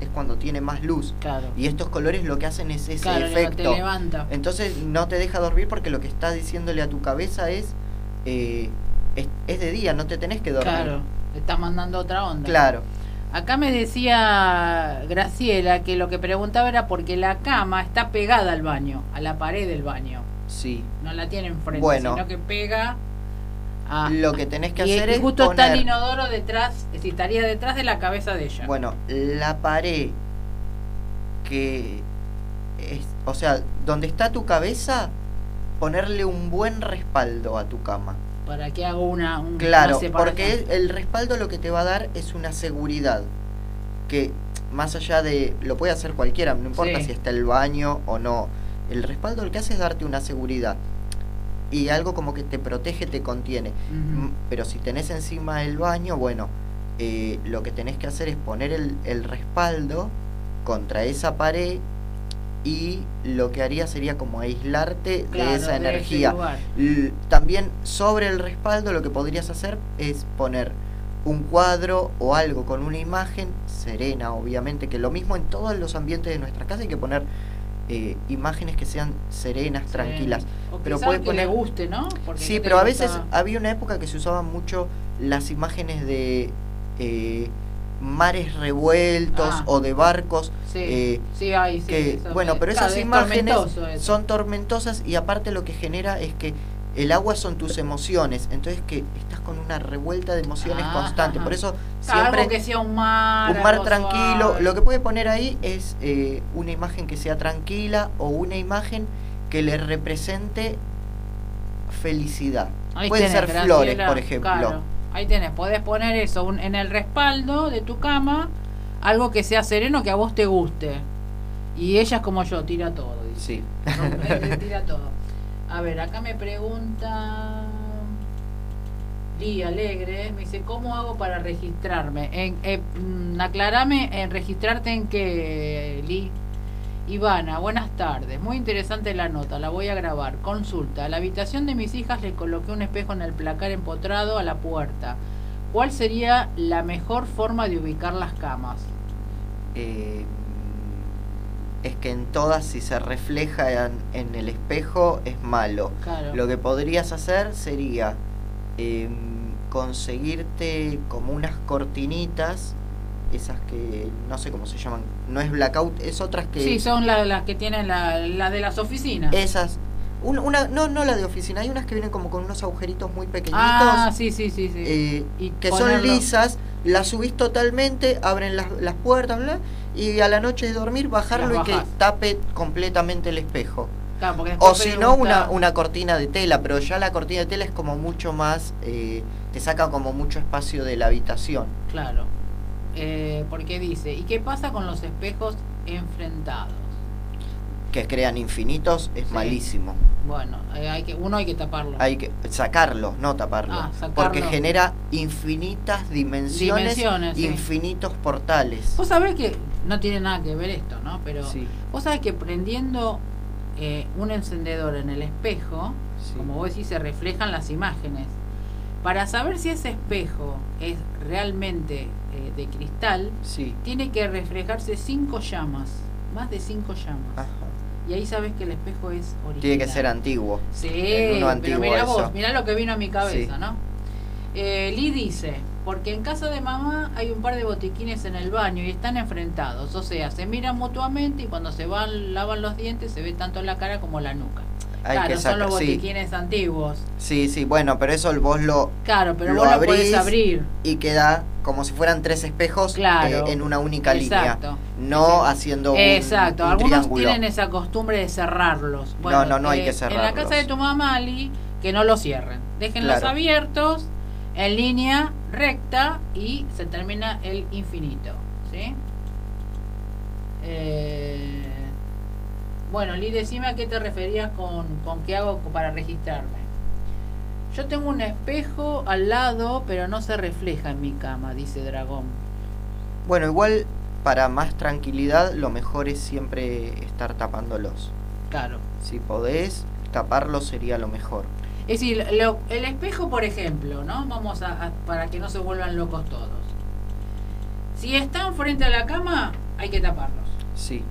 es cuando tiene más luz. Claro. Y estos colores lo que hacen es ese claro, efecto. te levanta. Entonces no te deja dormir porque lo que está diciéndole a tu cabeza es, eh, es, es de día, no te tenés que dormir. Claro. Le estás mandando otra onda. Claro. Acá me decía Graciela que lo que preguntaba era porque la cama está pegada al baño, a la pared del baño. Sí. No la tiene enfrente, Bueno. sino que pega a... Lo que tenés que y, hacer y es justo está el poner- inodoro detrás, es decir, estaría detrás de la cabeza de ella. Bueno, la pared que es, o sea, donde está tu cabeza, ponerle un buen respaldo a tu cama. Para que haga una... un- Claro, una porque el respaldo lo que te va a dar es una seguridad que más allá de lo puede hacer cualquiera, no importa Sí. si está el baño o no. El respaldo lo que hace es darte una seguridad y algo como que te protege, te contiene. Mm, Pero si tenés encima el baño, bueno, eh, lo que tenés que hacer es poner el, el respaldo contra esa pared y lo que haría sería como aislarte Claro, de esa energía. También sobre el respaldo lo que podrías hacer es poner un cuadro o algo con una imagen serena, obviamente, que lo mismo en todos los ambientes de nuestra casa hay que poner eh, imágenes que sean serenas, Sí. tranquilas. O pero quizás puede que poner- le guste, ¿no? Porque Sí, ¿qué te pero a veces había una época que se usaban mucho las imágenes de eh, mares revueltos Ah. o de barcos. Sí, eh, sí, hay, sí, que, eso bueno, pero claro, esas es imágenes tormentoso son tormentosas y aparte lo que genera es que el agua son tus emociones, entonces que estás con una revuelta de emociones Ah, constante. ajá. Por eso siempre que sea un mar. un mar tranquilo. suave. Lo que puede poner ahí es eh, una imagen que sea tranquila o una imagen que le represente felicidad. Ahí Pueden tenés, ser flores, por ejemplo. claro. Ahí tenés, podés poner eso un- en el respaldo de tu cama, algo que sea sereno, que a vos te guste. Y ella es como yo, tira todo. dice. Sí. *laughs* Tira todo. A ver, acá me pregunta. Lee Alegre, me dice, ¿cómo hago para registrarme? En, eh, mm, aclarame, en registrarte en qué, Lee. Ivana, buenas tardes. Muy interesante la nota, la voy a grabar. Consulta. A la habitación de mis hijas le coloqué un espejo en el placar empotrado a la puerta. ¿Cuál sería la mejor forma de ubicar las camas? Eh, es que en todas si se refleja en, en el espejo es malo. Claro. Lo que podrías hacer sería em, conseguirte como unas cortinitas, esas que no sé cómo se llaman, no es blackout, es otras que... Sí, son la- las que tienen la, la de las oficinas. Esas. Un- una, no, no la de oficina, hay unas que vienen como con unos agujeritos muy pequeñitos. ah, sí, sí, sí, sí. eh, Y que son lisas, las subís totalmente, abren las, las puertas, bla, y a la noche de dormir bajarlo y que tape completamente el espejo. Claro, O si no, una, una cortina de tela, pero ya la cortina de tela es como mucho más, eh, te saca como mucho espacio de la habitación. Claro. Eh, porque dice, ¿y qué pasa con los espejos enfrentados? Que crean infinitos es Sí. malísimo. Bueno, eh, hay que, uno hay que taparlo. Hay que sacarlos, no taparlos. Ah, sacarlo. porque genera infinitas dimensiones, Dimensiones, sí. infinitos portales. Vos sabés que no tiene nada que ver esto, ¿no? Pero Sí, vos sabés que prendiendo eh, un encendedor en el espejo, como vos decís, se reflejan las imágenes. Para saber si ese espejo es realmente eh, de cristal, Sí. tiene que reflejarse cinco llamas, más de cinco llamas. Ajá. Y ahí sabes que el espejo es original. Tiene que ser antiguo. Sí, pero mira vos, mira lo que vino a mi cabeza, Sí. ¿no? Eh, Lee dice, porque en casa de mamá hay un par de botiquines en el baño y están enfrentados, o sea, se miran mutuamente y cuando se van, lavan los dientes se ve tanto la cara como la nuca. Hay claro, que son los Sí, botiquines antiguos. sí, sí, bueno, pero eso vos lo. Claro, pero Lo vos lo podés abrir. y queda como si fueran tres espejos Claro. eh, en una única Exacto. línea. No haciendo un, Exacto, un algunos triángulo. tienen esa costumbre de cerrarlos. No, no, no hay eh, que En la cerrarlos. casa de tu mamá, Ali, que no los cierren. Déjenlos Claro. abiertos, en línea recta y se termina el infinito. ¿Sí? Eh, bueno, Lee, decime a qué te referías con, con qué hago para registrarme. Yo tengo un espejo al lado, pero no se refleja en mi cama, dice Dragón. Bueno, igual para más tranquilidad lo mejor es siempre estar tapándolos. Claro. Si podés, taparlos sería lo mejor. Es decir, lo- el espejo, por ejemplo, ¿no? Vamos a, a- para que no se vuelvan locos todos. Si están frente a la cama, hay que taparlos. Sí,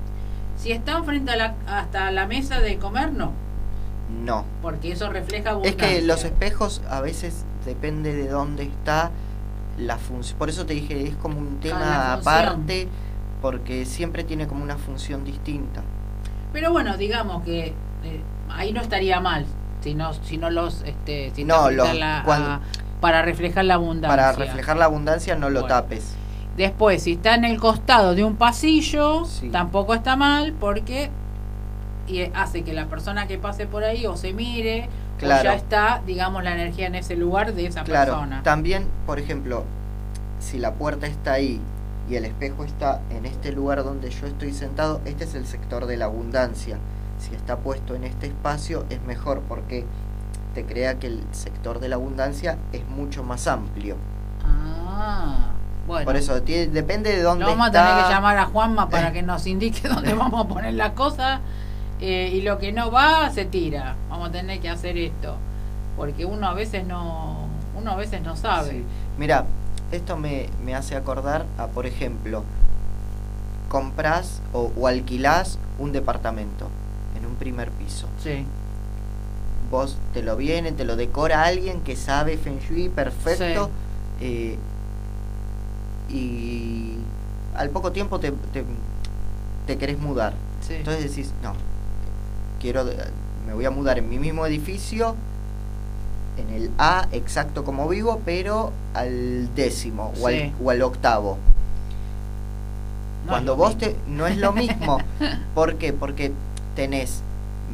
Si están frente a la, hasta la mesa de comer, no, no. porque eso refleja Es abundancia. que los espejos a veces depende de dónde está la función. Por eso te dije, es como un tema aparte, porque siempre tiene como una función distinta. Pero bueno, digamos que eh, ahí no estaría mal, si no, si no los, este, si No, los- la- cuando- a- para reflejar la abundancia. Para reflejar la abundancia no lo Bueno. tapes. Después, si está en el costado de un pasillo, Sí. tampoco está mal porque y hace que la persona que pase por ahí o se mire o ya está, digamos, la energía en ese lugar de esa Claro, persona. también, por ejemplo, si la puerta está ahí y el espejo está en este lugar donde yo estoy sentado, este es el sector de la abundancia. Si está puesto en este espacio es mejor porque te crea que el sector de la abundancia es mucho más amplio. Ah, bueno. Por eso depende de dónde vamos está. a tener que llamar a Juanma para *laughs* que nos indique *laughs* dónde vamos a poner la cosa eh, y lo que no va se tira. Vamos a tener que hacer esto porque uno a veces no uno a veces no sabe. Sí. Mira, esto me, me hace acordar a, por ejemplo, compras o, o alquilás un departamento en un primer piso. Sí. Vos te lo viene, te lo decora alguien que sabe Feng Shui perfecto. eh, y al poco tiempo te, te, te querés mudar. sí. Entonces decís, no, quiero, me voy a mudar en mi mismo edificio, en el A exacto como vivo, pero al décimo o, al, o al octavo. No Cuando vos mismo. te... No es lo mismo. *laughs* ¿Por qué? Porque tenés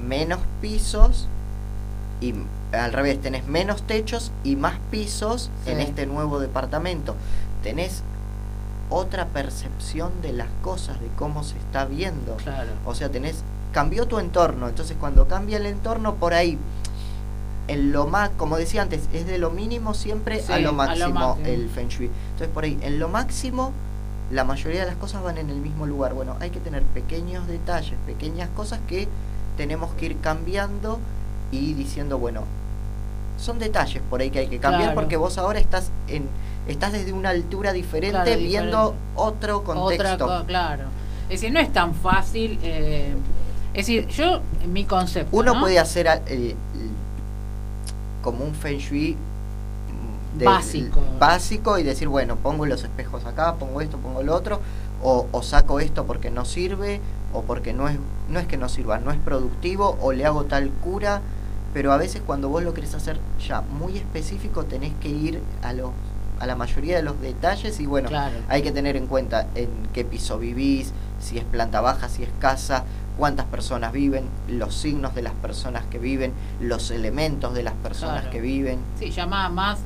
menos pisos y al revés, tenés menos techos y más pisos en este nuevo departamento. Tenés otra percepción de las cosas, de cómo se está viendo. Claro. O sea, tenés, cambió tu entorno, entonces cuando cambia el entorno por ahí, en lo más, como decía antes, es de lo mínimo siempre Sí, a, a lo máximo el Feng Shui. Entonces por ahí, en lo máximo la mayoría de las cosas van en el mismo lugar. Bueno, hay que tener pequeños detalles, pequeñas cosas que tenemos que ir cambiando y diciendo, bueno, son detalles por ahí que hay que cambiar porque vos ahora estás en estás desde una altura diferente viendo otro contexto. claro. Es decir, no es tan fácil. Eh, es decir, yo, en mi concepto. Uno puede hacer eh, como un feng shui mm, básico. básico y decir, bueno, pongo los espejos acá, pongo esto, pongo lo otro, o, o, saco esto porque no sirve, o porque no es, no es que no sirva, no es productivo, o le hago tal cura, pero a veces cuando vos lo querés hacer ya muy específico tenés que ir a los a la mayoría de los detalles y bueno, hay que tener en cuenta en qué piso vivís, si es planta baja, si es casa, cuántas personas viven, los signos de las personas que viven, los elementos de las personas que viven. Sí, ya más,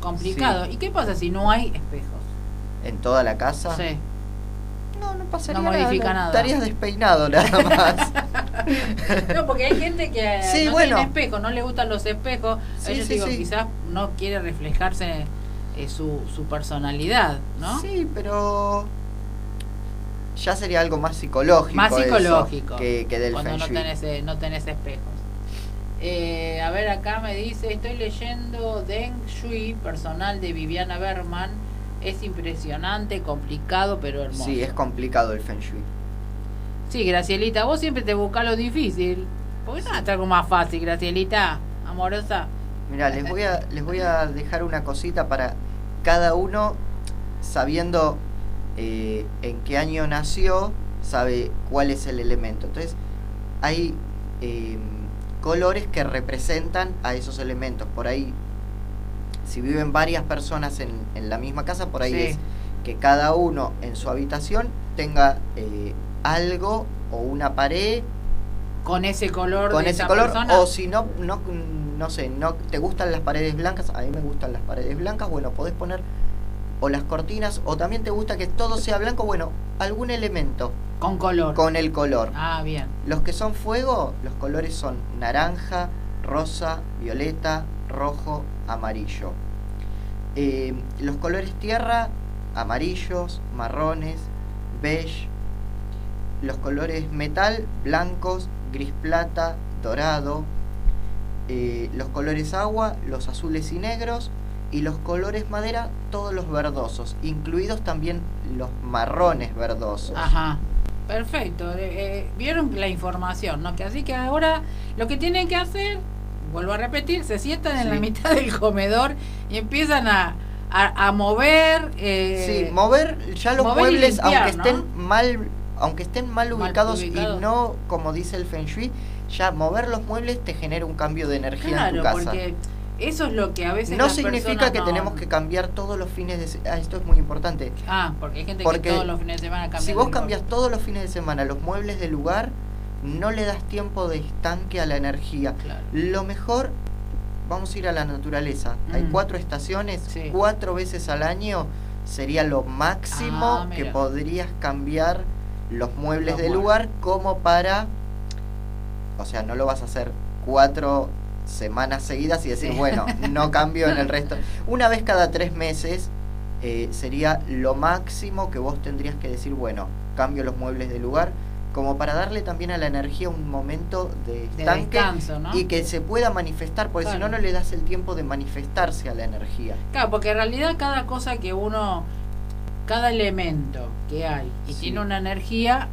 complicado. ¿Y qué pasa si no hay espejos? ¿En toda la casa? Sí. No, no pasaría no modifica nada. Estarías despeinado nada *laughs* más. *laughs* no, porque hay gente que no tiene espejos, no le gustan los espejos. Ellos digo, quizás no quiere reflejarse eh, su, su personalidad, ¿no? Sí, pero ya sería algo más psicológico. Más psicológico. que, del Cuando no tenés, eh, no tenés espejos. Eh, a ver, acá me dice, estoy leyendo Deng Shui, personal de Viviana Berman. Es impresionante, complicado, pero hermoso. Sí, es complicado el Feng Shui. Sí, Gracielita, vos siempre te buscas lo difícil. ¿Por qué no algo más fácil, Gracielita? Amorosa. Mira, les voy a les voy a dejar una cosita para cada uno sabiendo eh, en qué año nació, sabe cuál es el elemento. Entonces, hay em, colores que representan a esos elementos. Por ahí, si viven varias personas en, en la misma casa, por ahí es que cada uno en su habitación tenga eh, algo o una pared con ese color con ese color o si no no no sé no te gustan las paredes blancas a mí me gustan las paredes blancas bueno podés poner o las cortinas o también te gusta que todo sea blanco bueno algún elemento. Con color. Con el color. Ah bien. Los que son fuego los colores son naranja rosa violeta rojo amarillo. Eh, los colores tierra amarillos marrones beige. Los colores metal blancos gris plata, dorado, eh, los colores agua, los azules y negros, y los colores madera, todos los verdosos, incluidos también los marrones verdosos. Ajá. Perfecto, eh, eh, vieron la información, ¿no? Que así que ahora lo que tienen que hacer, vuelvo a repetir, se sientan en la mitad del comedor y empiezan a, a, mover. sí, mover ya los muebles, aunque estén mal aunque estén mal ubicados y no como dice el Feng Shui, ya mover los muebles te genera un cambio de energía en tu casa. Porque eso es lo que a veces no significa que tenemos que cambiar todos los fines de semana. Ah, esto es muy importante. Ah, porque hay gente que todos los fines de semana cambia. Si vos cambias todos los fines de semana los muebles del lugar, no le das tiempo de estanque a la energía. Lo mejor, vamos a ir a la naturaleza. Hay mm. cuatro estaciones, cuatro veces al año sería lo máximo ah, que podrías cambiar los muebles del lugar como para, o sea, no lo vas a hacer cuatro semanas seguidas y decir, bueno, no *laughs* cambio en el resto. Una vez cada tres meses eh, sería lo máximo que vos tendrías que decir, bueno, cambio los muebles del lugar, como para darle también a la energía un momento de estanque y que se pueda manifestar, porque si no, no le das el tiempo de manifestarse a la energía. Claro, porque en realidad cada cosa que uno cada elemento que hay y tiene una energía,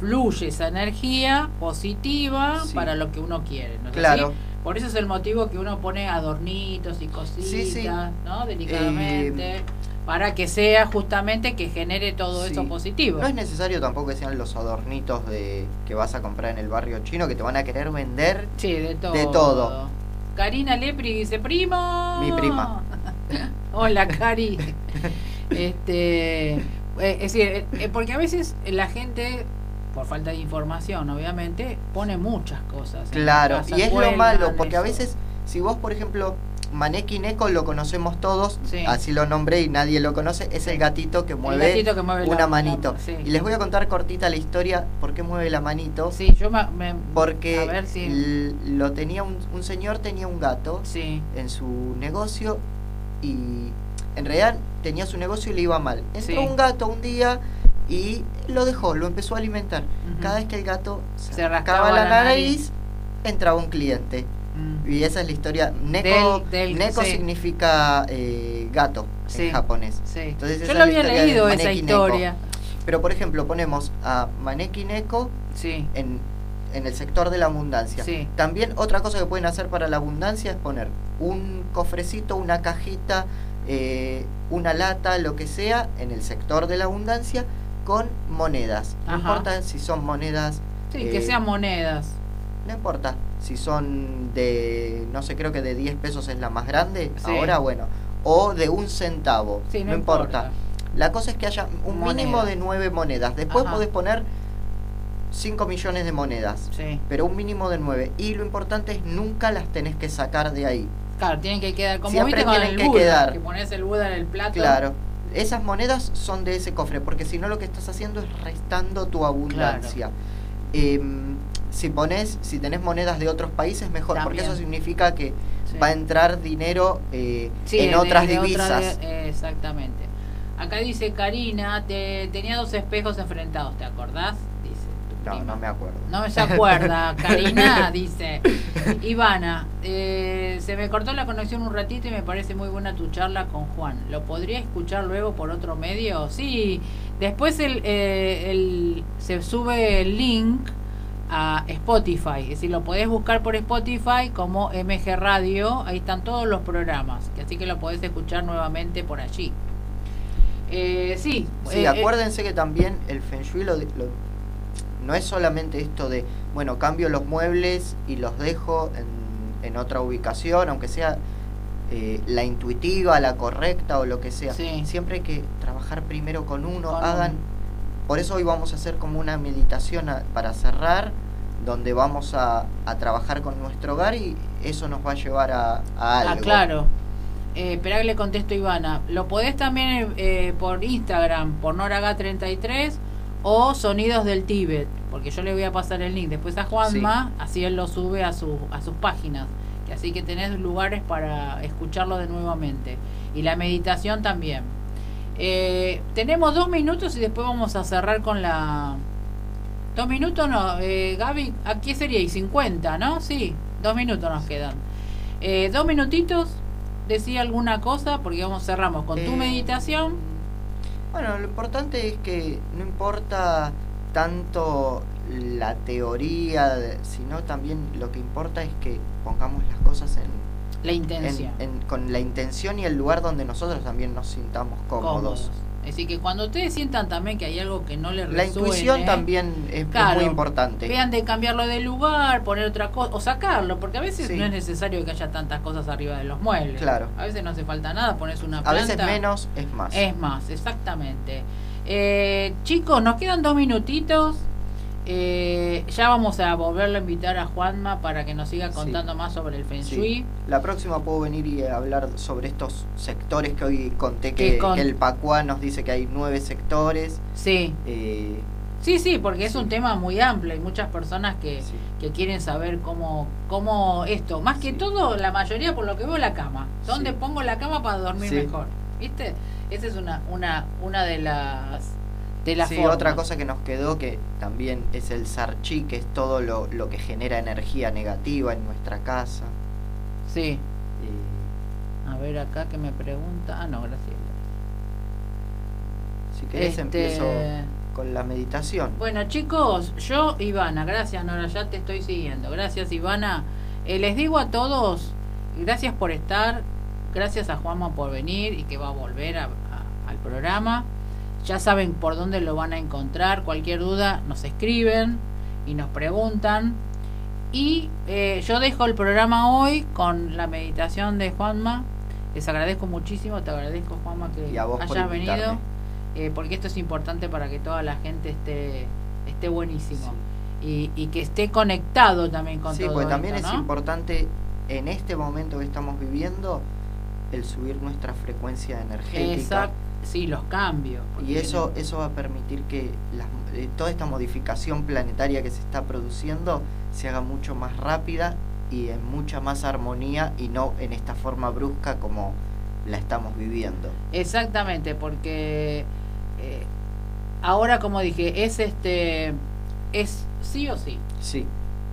fluye esa energía positiva para lo que uno quiere. ¿no claro. Por eso es el motivo que uno pone adornitos y cositas, ¿no? Delicadamente. Eh, para que sea justamente que genere todo eso positivo. No es necesario tampoco que sean los adornitos de que vas a comprar en el barrio chino que te van a querer vender sí, de todo. De todo. Karina Lepri dice, primo. Mi prima. *laughs* Hola, Cari. *laughs* Este, eh, es decir, eh, porque a veces la gente, por falta de información, obviamente, pone muchas cosas. Claro, y es lo malo, porque a veces, si vos, por ejemplo, Maneki Neko lo conocemos todos, así lo nombré y nadie lo conoce, es el gatito que mueve, una manito. Y les voy a contar cortita la historia, por qué mueve la manito. Sí, yo me, porque a ver si... lo tenía un, un, señor tenía un gato en su negocio y en realidad tenía su negocio y le iba mal. Entró Sí. un gato un día y lo dejó, lo empezó a alimentar. Cada vez que el gato se, Se rascaba la, la nariz, entraba un cliente. Mm. Y esa es la historia. Neko, Del- del- Neko sí. significa eh, gato Sí. en japonés. Sí. Entonces, esa Yo es lo había leído esa Neko. historia. Pero por ejemplo, ponemos a Maneki Neko en, en el sector de la abundancia. También otra cosa que pueden hacer para la abundancia es poner un cofrecito, una cajita, eh, una lata, lo que sea, en el sector de la abundancia con monedas. No Ajá. importa si son monedas, Sí, eh, que sean monedas. no importa si son de, no sé, creo que de 10 pesos es la más grande, Sí. ahora bueno, o de un centavo, Sí, no, no, importa. La cosa es que haya un mínimo de 9 monedas. Después Ajá. podés poner 5 millones de monedas Sí. pero un mínimo de 9. Y lo importante es nunca las tenés que sacar de ahí. Claro, tienen que quedar como Siempre viste con tienen el que Buda, quedar. que pones el Buda en el plato. Claro. Esas monedas son de ese cofre, porque si no lo que estás haciendo es restando tu abundancia. Em, si pones, si tenés monedas de otros países, mejor, porque eso significa que Sí. va a entrar dinero eh, Sí, en de- otras de otra divisas. de- exactamente. Acá dice Karina, te, tenía dos espejos enfrentados, ¿te acordás? No, no me acuerdo. No se acuerda, *laughs* Karina dice. Ivana, eh, se me cortó la conexión un ratito y me parece muy buena tu charla con Juan. ¿Lo podría escuchar luego por otro medio? Sí, después el, eh, el- se sube el link a Spotify. Es decir, lo podés buscar por Spotify como MG Radio. Ahí están todos los programas. Así que lo podés escuchar nuevamente por allí. Eh, sí, Sí, eh, eh, acuérdense que también el Feng Shui lo, lo- no es solamente esto de, bueno, cambio los muebles y los dejo en, en otra ubicación, aunque sea eh, la intuitiva, la correcta o lo que sea. Sí. Siempre hay que trabajar primero con uno, Con hagan... Por eso hoy vamos a hacer como una meditación a- para cerrar, donde vamos a, a trabajar con nuestro hogar y eso nos va a llevar a, a algo. Ah, claro. Eh, esperá que le contesto Ivana. Lo podés también eh, por Instagram, por Noraga33 o Sonidos del Tíbet, porque yo le voy a pasar el link después a Juanma, así él lo sube a, su, a sus páginas. Así que tenés lugares para escucharlo de nuevamente. Y la meditación también. Eh, tenemos dos minutos y después vamos a cerrar con la... Dos minutos no, eh, Gaby, ¿a qué sería? ¿Y 50, no? Sí, dos minutos nos quedan. Eh, dos minutitos, decía alguna cosa, porque vamos cerramos con tu Eh, meditación. Bueno, lo importante es que no importa tanto la teoría, sino también lo que importa es que pongamos las cosas en, La en- intención. en- con la intención y el lugar donde nosotros también nos sintamos cómodos. cómodos. Así que cuando ustedes sientan también que hay algo que no les La resuene, intuición también es, es muy importante. Vean de cambiarlo de lugar, poner otra cosa, o sacarlo, porque a veces Sí. no es necesario que haya tantas cosas arriba de los muebles. Claro. A veces no hace falta nada, pones una A planta. veces menos es más. Es más, exactamente. Eh, chicos, nos quedan dos minutitos. Eh, ya vamos a volverlo a invitar a Juanma para que nos siga Sí. contando más sobre el Feng Sí. Shui. La próxima puedo venir y hablar sobre estos sectores que hoy conté Que que, con- que el Pacuá nos dice que hay nueve sectores. Sí, eh, sí, sí, porque es Sí. un tema muy amplio. Hay muchas personas que, que quieren saber cómo, cómo esto. Más que todo, la mayoría por lo que veo, la cama. ¿Dónde pongo la cama para dormir mejor? ¿Viste? Esa es una, una, una de las... De las Sí, otra cosa que nos quedó que también es el sarchi, que es todo lo, lo que genera energía negativa en nuestra casa. Sí. Eh, A ver acá que me pregunta. Ah, no, gracias. si querés Este, empiezo con la meditación. Bueno, chicos, yo, Ivana, gracias, Nora, ya te estoy siguiendo. Gracias, Ivana. Eh, les digo a todos, gracias por estar, gracias a Juanma por venir y que va a volver a- a- al programa. Ya saben por dónde lo van a encontrar. Cualquier duda nos escriben y nos preguntan. Y eh, yo dejo el programa hoy con la meditación de Juanma. Les agradezco muchísimo, te agradezco Juanma que hayas venido eh, porque esto es importante para que toda la gente esté esté buenísimo y, y que esté conectado también con Sí, todo porque también esto, es ¿no? importante en este momento que estamos viviendo el subir nuestra frecuencia energética. Exacto, sí, los cambios. Y eso, eso va a permitir que las- eh, toda esta modificación planetaria que se está produciendo se haga mucho más rápida y en mucha más armonía y no en esta forma brusca como la estamos viviendo. Exactamente, porque eh, ahora como dije, es este es sí o sí. Sí.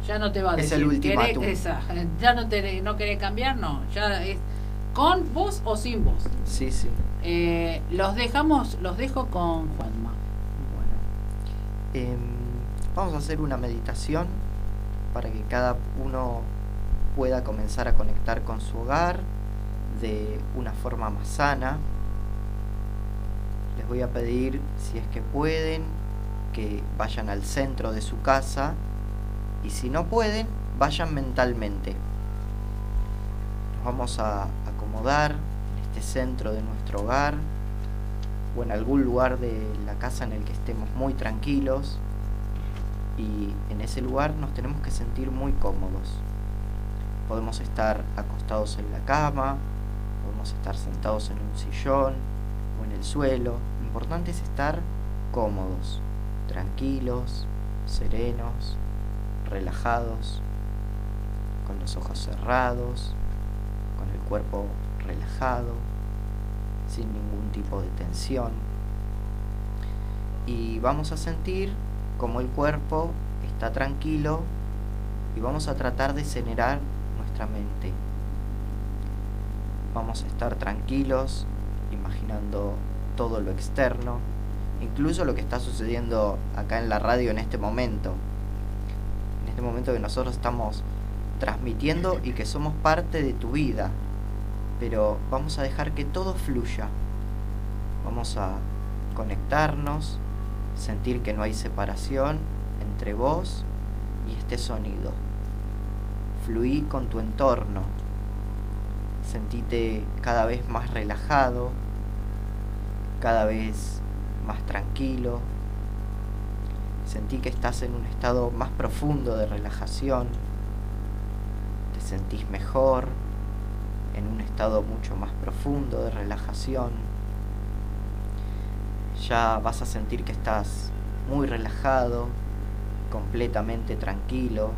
Ya no te va a Es decir, el ultimátum. esa, *laughs* ya no te no querés cambiar, no, ya es con vos o sin vos. Sí, sí. Eh, los dejamos, los dejo con Juanma. Bueno, em, vamos a hacer una meditación para que cada uno pueda comenzar a conectar con su hogar de una forma más sana. Les voy a pedir, si es que pueden, que vayan al centro de su casa y si no pueden, vayan mentalmente. Nos vamos a acomodar centro de nuestro hogar o en algún lugar de la casa en el que estemos muy tranquilos y en ese lugar nos tenemos que sentir muy cómodos. Podemos estar acostados en la cama, podemos estar sentados en un sillón o en el suelo. Lo importante es estar cómodos, tranquilos, serenos, relajados, con los ojos cerrados, con el cuerpo relajado, sin ningún tipo de tensión. Y vamos a sentir como el cuerpo está tranquilo y vamos a tratar de generar nuestra mente. Vamos a estar tranquilos, imaginando todo lo externo, incluso lo que está sucediendo acá en la radio en este momento. En este momento que nosotros estamos transmitiendo y que somos parte de tu vida. Pero vamos a dejar que todo fluya. Vamos a conectarnos, sentir que no hay separación entre vos y este sonido. Fluí con tu entorno. Sentite cada vez más relajado, cada vez más tranquilo. Sentí que estás en un estado más profundo de relajación. Te sentís mejor, en un estado mucho más profundo de relajación. Ya vas a sentir que estás muy relajado, completamente tranquilo.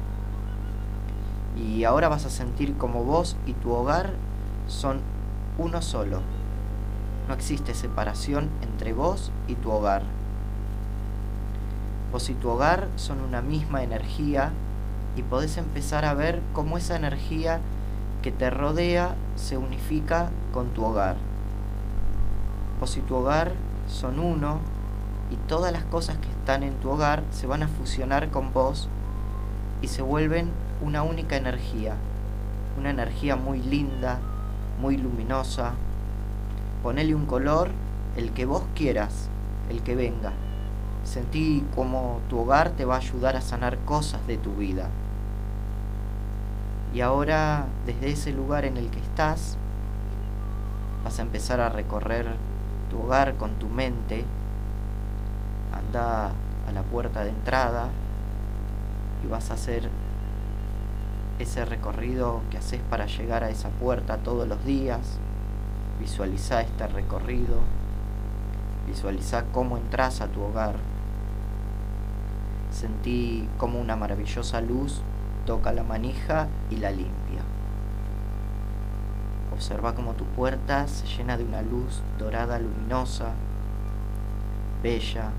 Y ahora vas a sentir como vos y tu hogar son uno solo. No existe separación entre vos y tu hogar. Vos y tu hogar son una misma energía y podés empezar a ver cómo esa energía que te rodea se unifica con tu hogar. Vos y tu hogar son uno y todas las cosas que están en tu hogar se van a fusionar con vos y se vuelven una única energía, una energía muy linda, muy luminosa. Ponele un color, el que vos quieras, el que venga. Sentí como tu hogar te va a ayudar a sanar cosas de tu vida. Y ahora, desde ese lugar en el que estás, vas a empezar a recorrer tu hogar con tu mente. Anda a la puerta de entrada y vas a hacer ese recorrido que haces para llegar a esa puerta todos los días. Visualiza este recorrido. Visualiza cómo entras a tu hogar. Sentí como una maravillosa luz toca la manija y la limpia. Observa cómo tu puerta se llena de una luz dorada luminosa, bella,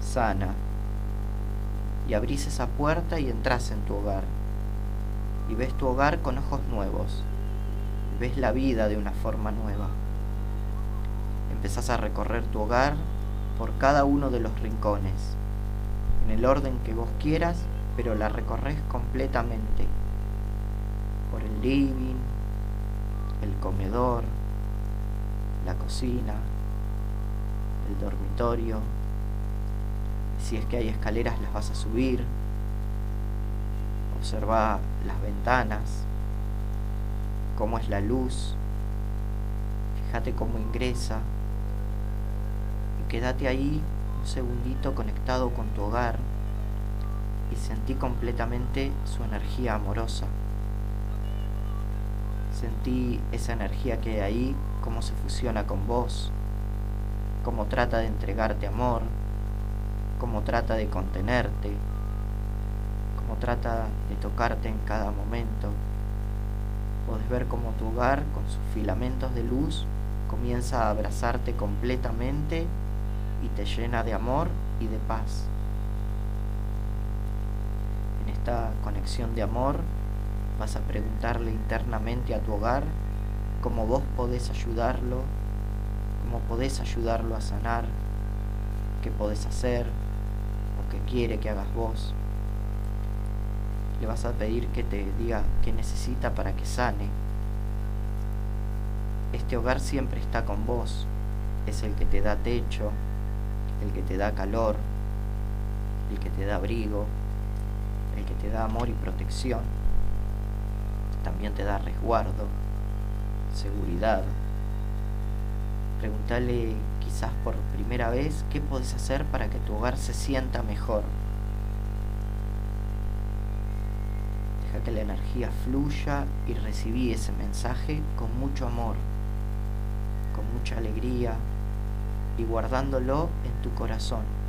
sana. Y abrís esa puerta y entras en tu hogar. Y ves tu hogar con ojos nuevos. Ves la vida de una forma nueva. Empezás a recorrer tu hogar por cada uno de los rincones, en el orden que vos quieras, pero la recorres completamente. Por el living, el comedor, la cocina, el dormitorio. Si es que hay escaleras las vas a subir. Observa las ventanas, cómo es la luz. Fíjate cómo ingresa. Y quédate ahí un segundito conectado con tu hogar y sentí completamente su energía amorosa. Sentí esa energía que hay ahí, cómo se fusiona con vos, cómo trata de entregarte amor, cómo trata de contenerte, cómo trata de tocarte en cada momento. Podés ver cómo tu hogar, con sus filamentos de luz, comienza a abrazarte completamente y te llena de amor y de paz. Esta conexión de amor vas a preguntarle internamente a tu hogar cómo vos podés ayudarlo, cómo podés ayudarlo a sanar, qué podés hacer o qué quiere que hagas vos. Le vas a pedir que te diga qué necesita para que sane. Este hogar siempre está con vos, es el que te da techo, el que te da calor, el que te da abrigo, el que te da amor y protección. También te da resguardo, seguridad. Pregúntale quizás por primera vez qué puedes hacer para que tu hogar se sienta mejor. Deja que la energía fluya y recibí ese mensaje con mucho amor, con mucha alegría y guardándolo en tu corazón.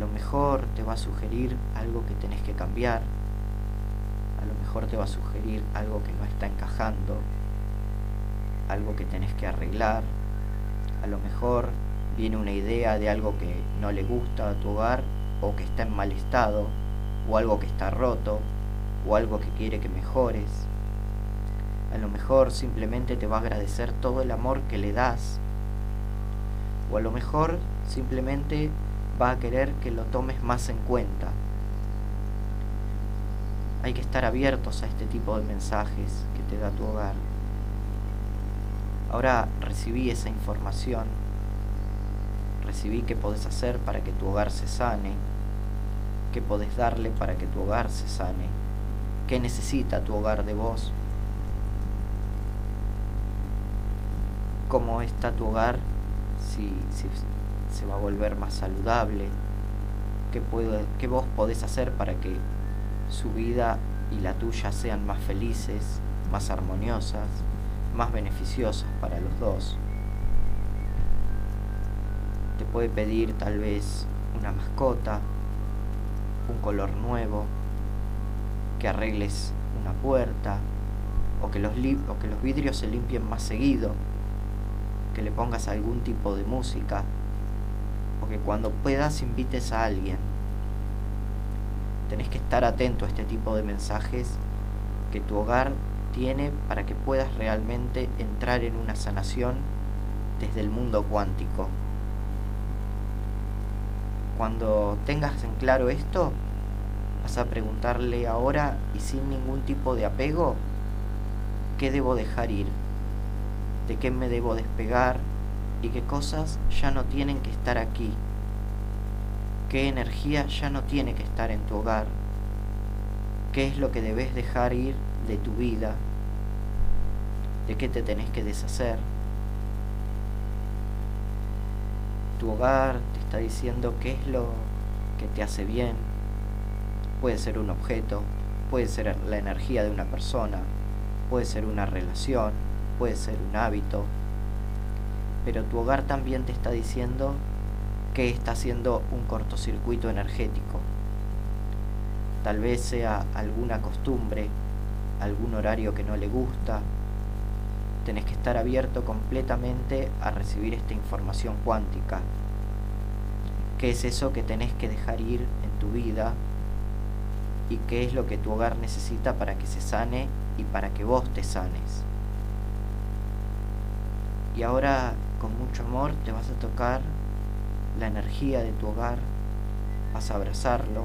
Lo mejor te va a sugerir algo que tenés que cambiar, a lo mejor te va a sugerir algo que no está encajando, algo que tenés que arreglar, a lo mejor viene una idea de algo que no le gusta a tu hogar o que está en mal estado, o algo que está roto, o algo que quiere que mejores. A lo mejor simplemente te va a agradecer todo el amor que le das. O a lo mejor simplemente va a querer que lo tomes más en cuenta. Hay que estar abiertos a este tipo de mensajes que te da tu hogar. Ahora recibí esa información, recibí qué podés hacer para que tu hogar se sane, qué podés darle para que tu hogar se sane, qué necesita tu hogar de vos, cómo está tu hogar, si, se va a volver más saludable, qué, qué vos podés hacer para que su vida y la tuya sean más felices, más armoniosas, más beneficiosas para los dos. Te puede pedir tal vez una mascota, un color nuevo, que arregles una puerta, o que los, o que los vidrios se limpien más seguido, que le pongas algún tipo de música, o que cuando puedas invites a alguien tenés que estar atento a este tipo de mensajes que tu hogar tiene para que puedas realmente entrar en una sanación desde el mundo cuántico. Cuando tengas en claro esto, vas a preguntarle ahora y sin ningún tipo de apego, ¿qué debo dejar ir? ¿De qué me debo despegar? ¿Y qué cosas ya no tienen que estar aquí? qué energía ya no tiene que estar en tu hogar, qué es lo que debes dejar ir de tu vida, de qué te tenés que deshacer. Tu hogar te está diciendo qué es lo que te hace bien. Puede ser un objeto, puede ser la energía de una persona, puede ser una relación, puede ser un hábito. Pero tu hogar también te está diciendo que está haciendo un cortocircuito energético. Tal vez sea alguna costumbre, algún horario que no le gusta. Tenés que estar abierto completamente a recibir esta información cuántica. ¿Qué es eso que tenés que dejar ir en tu vida? ¿Y qué es lo que tu hogar necesita para que se sane y para que vos te sanes? Y ahora, con mucho amor, te vas a tocar la energía de tu hogar, vas a abrazarlo,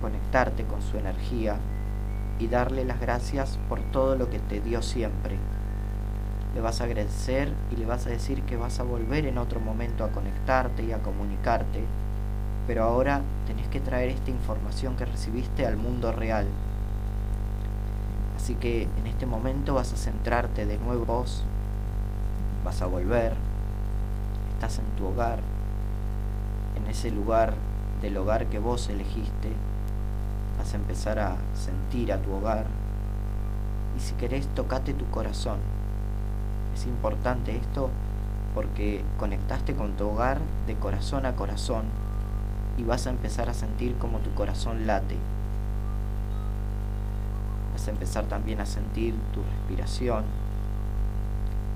conectarte con su energía y darle las gracias por todo lo que te dio siempre. Le vas a agradecer y le vas a decir que vas a volver en otro momento a conectarte y a comunicarte, pero ahora tenés que traer esta información que recibiste al mundo real. Así que en este momento vas a centrarte de nuevo vos, vas a volver, estás en tu hogar, en ese lugar del hogar que vos elegiste, vas a empezar a sentir a tu hogar y si querés tocate tu corazón. Es importante esto porque conectaste con tu hogar de corazón a corazón y vas a empezar a sentir como tu corazón late. vas a empezar también a sentir tu respiración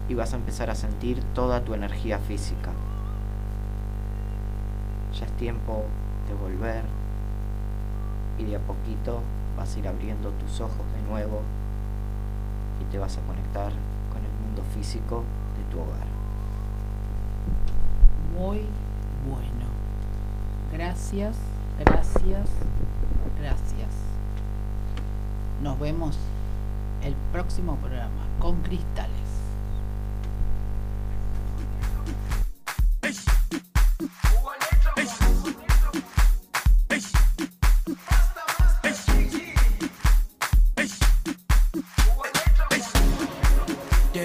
y vas a empezar a sentir toda tu energía física. Ya es tiempo de volver y de a poquito vas a ir abriendo tus ojos de nuevo y te vas a conectar con el mundo físico de tu hogar. Muy bueno. Gracias, gracias, gracias. Nos vemos el próximo programa con cristales.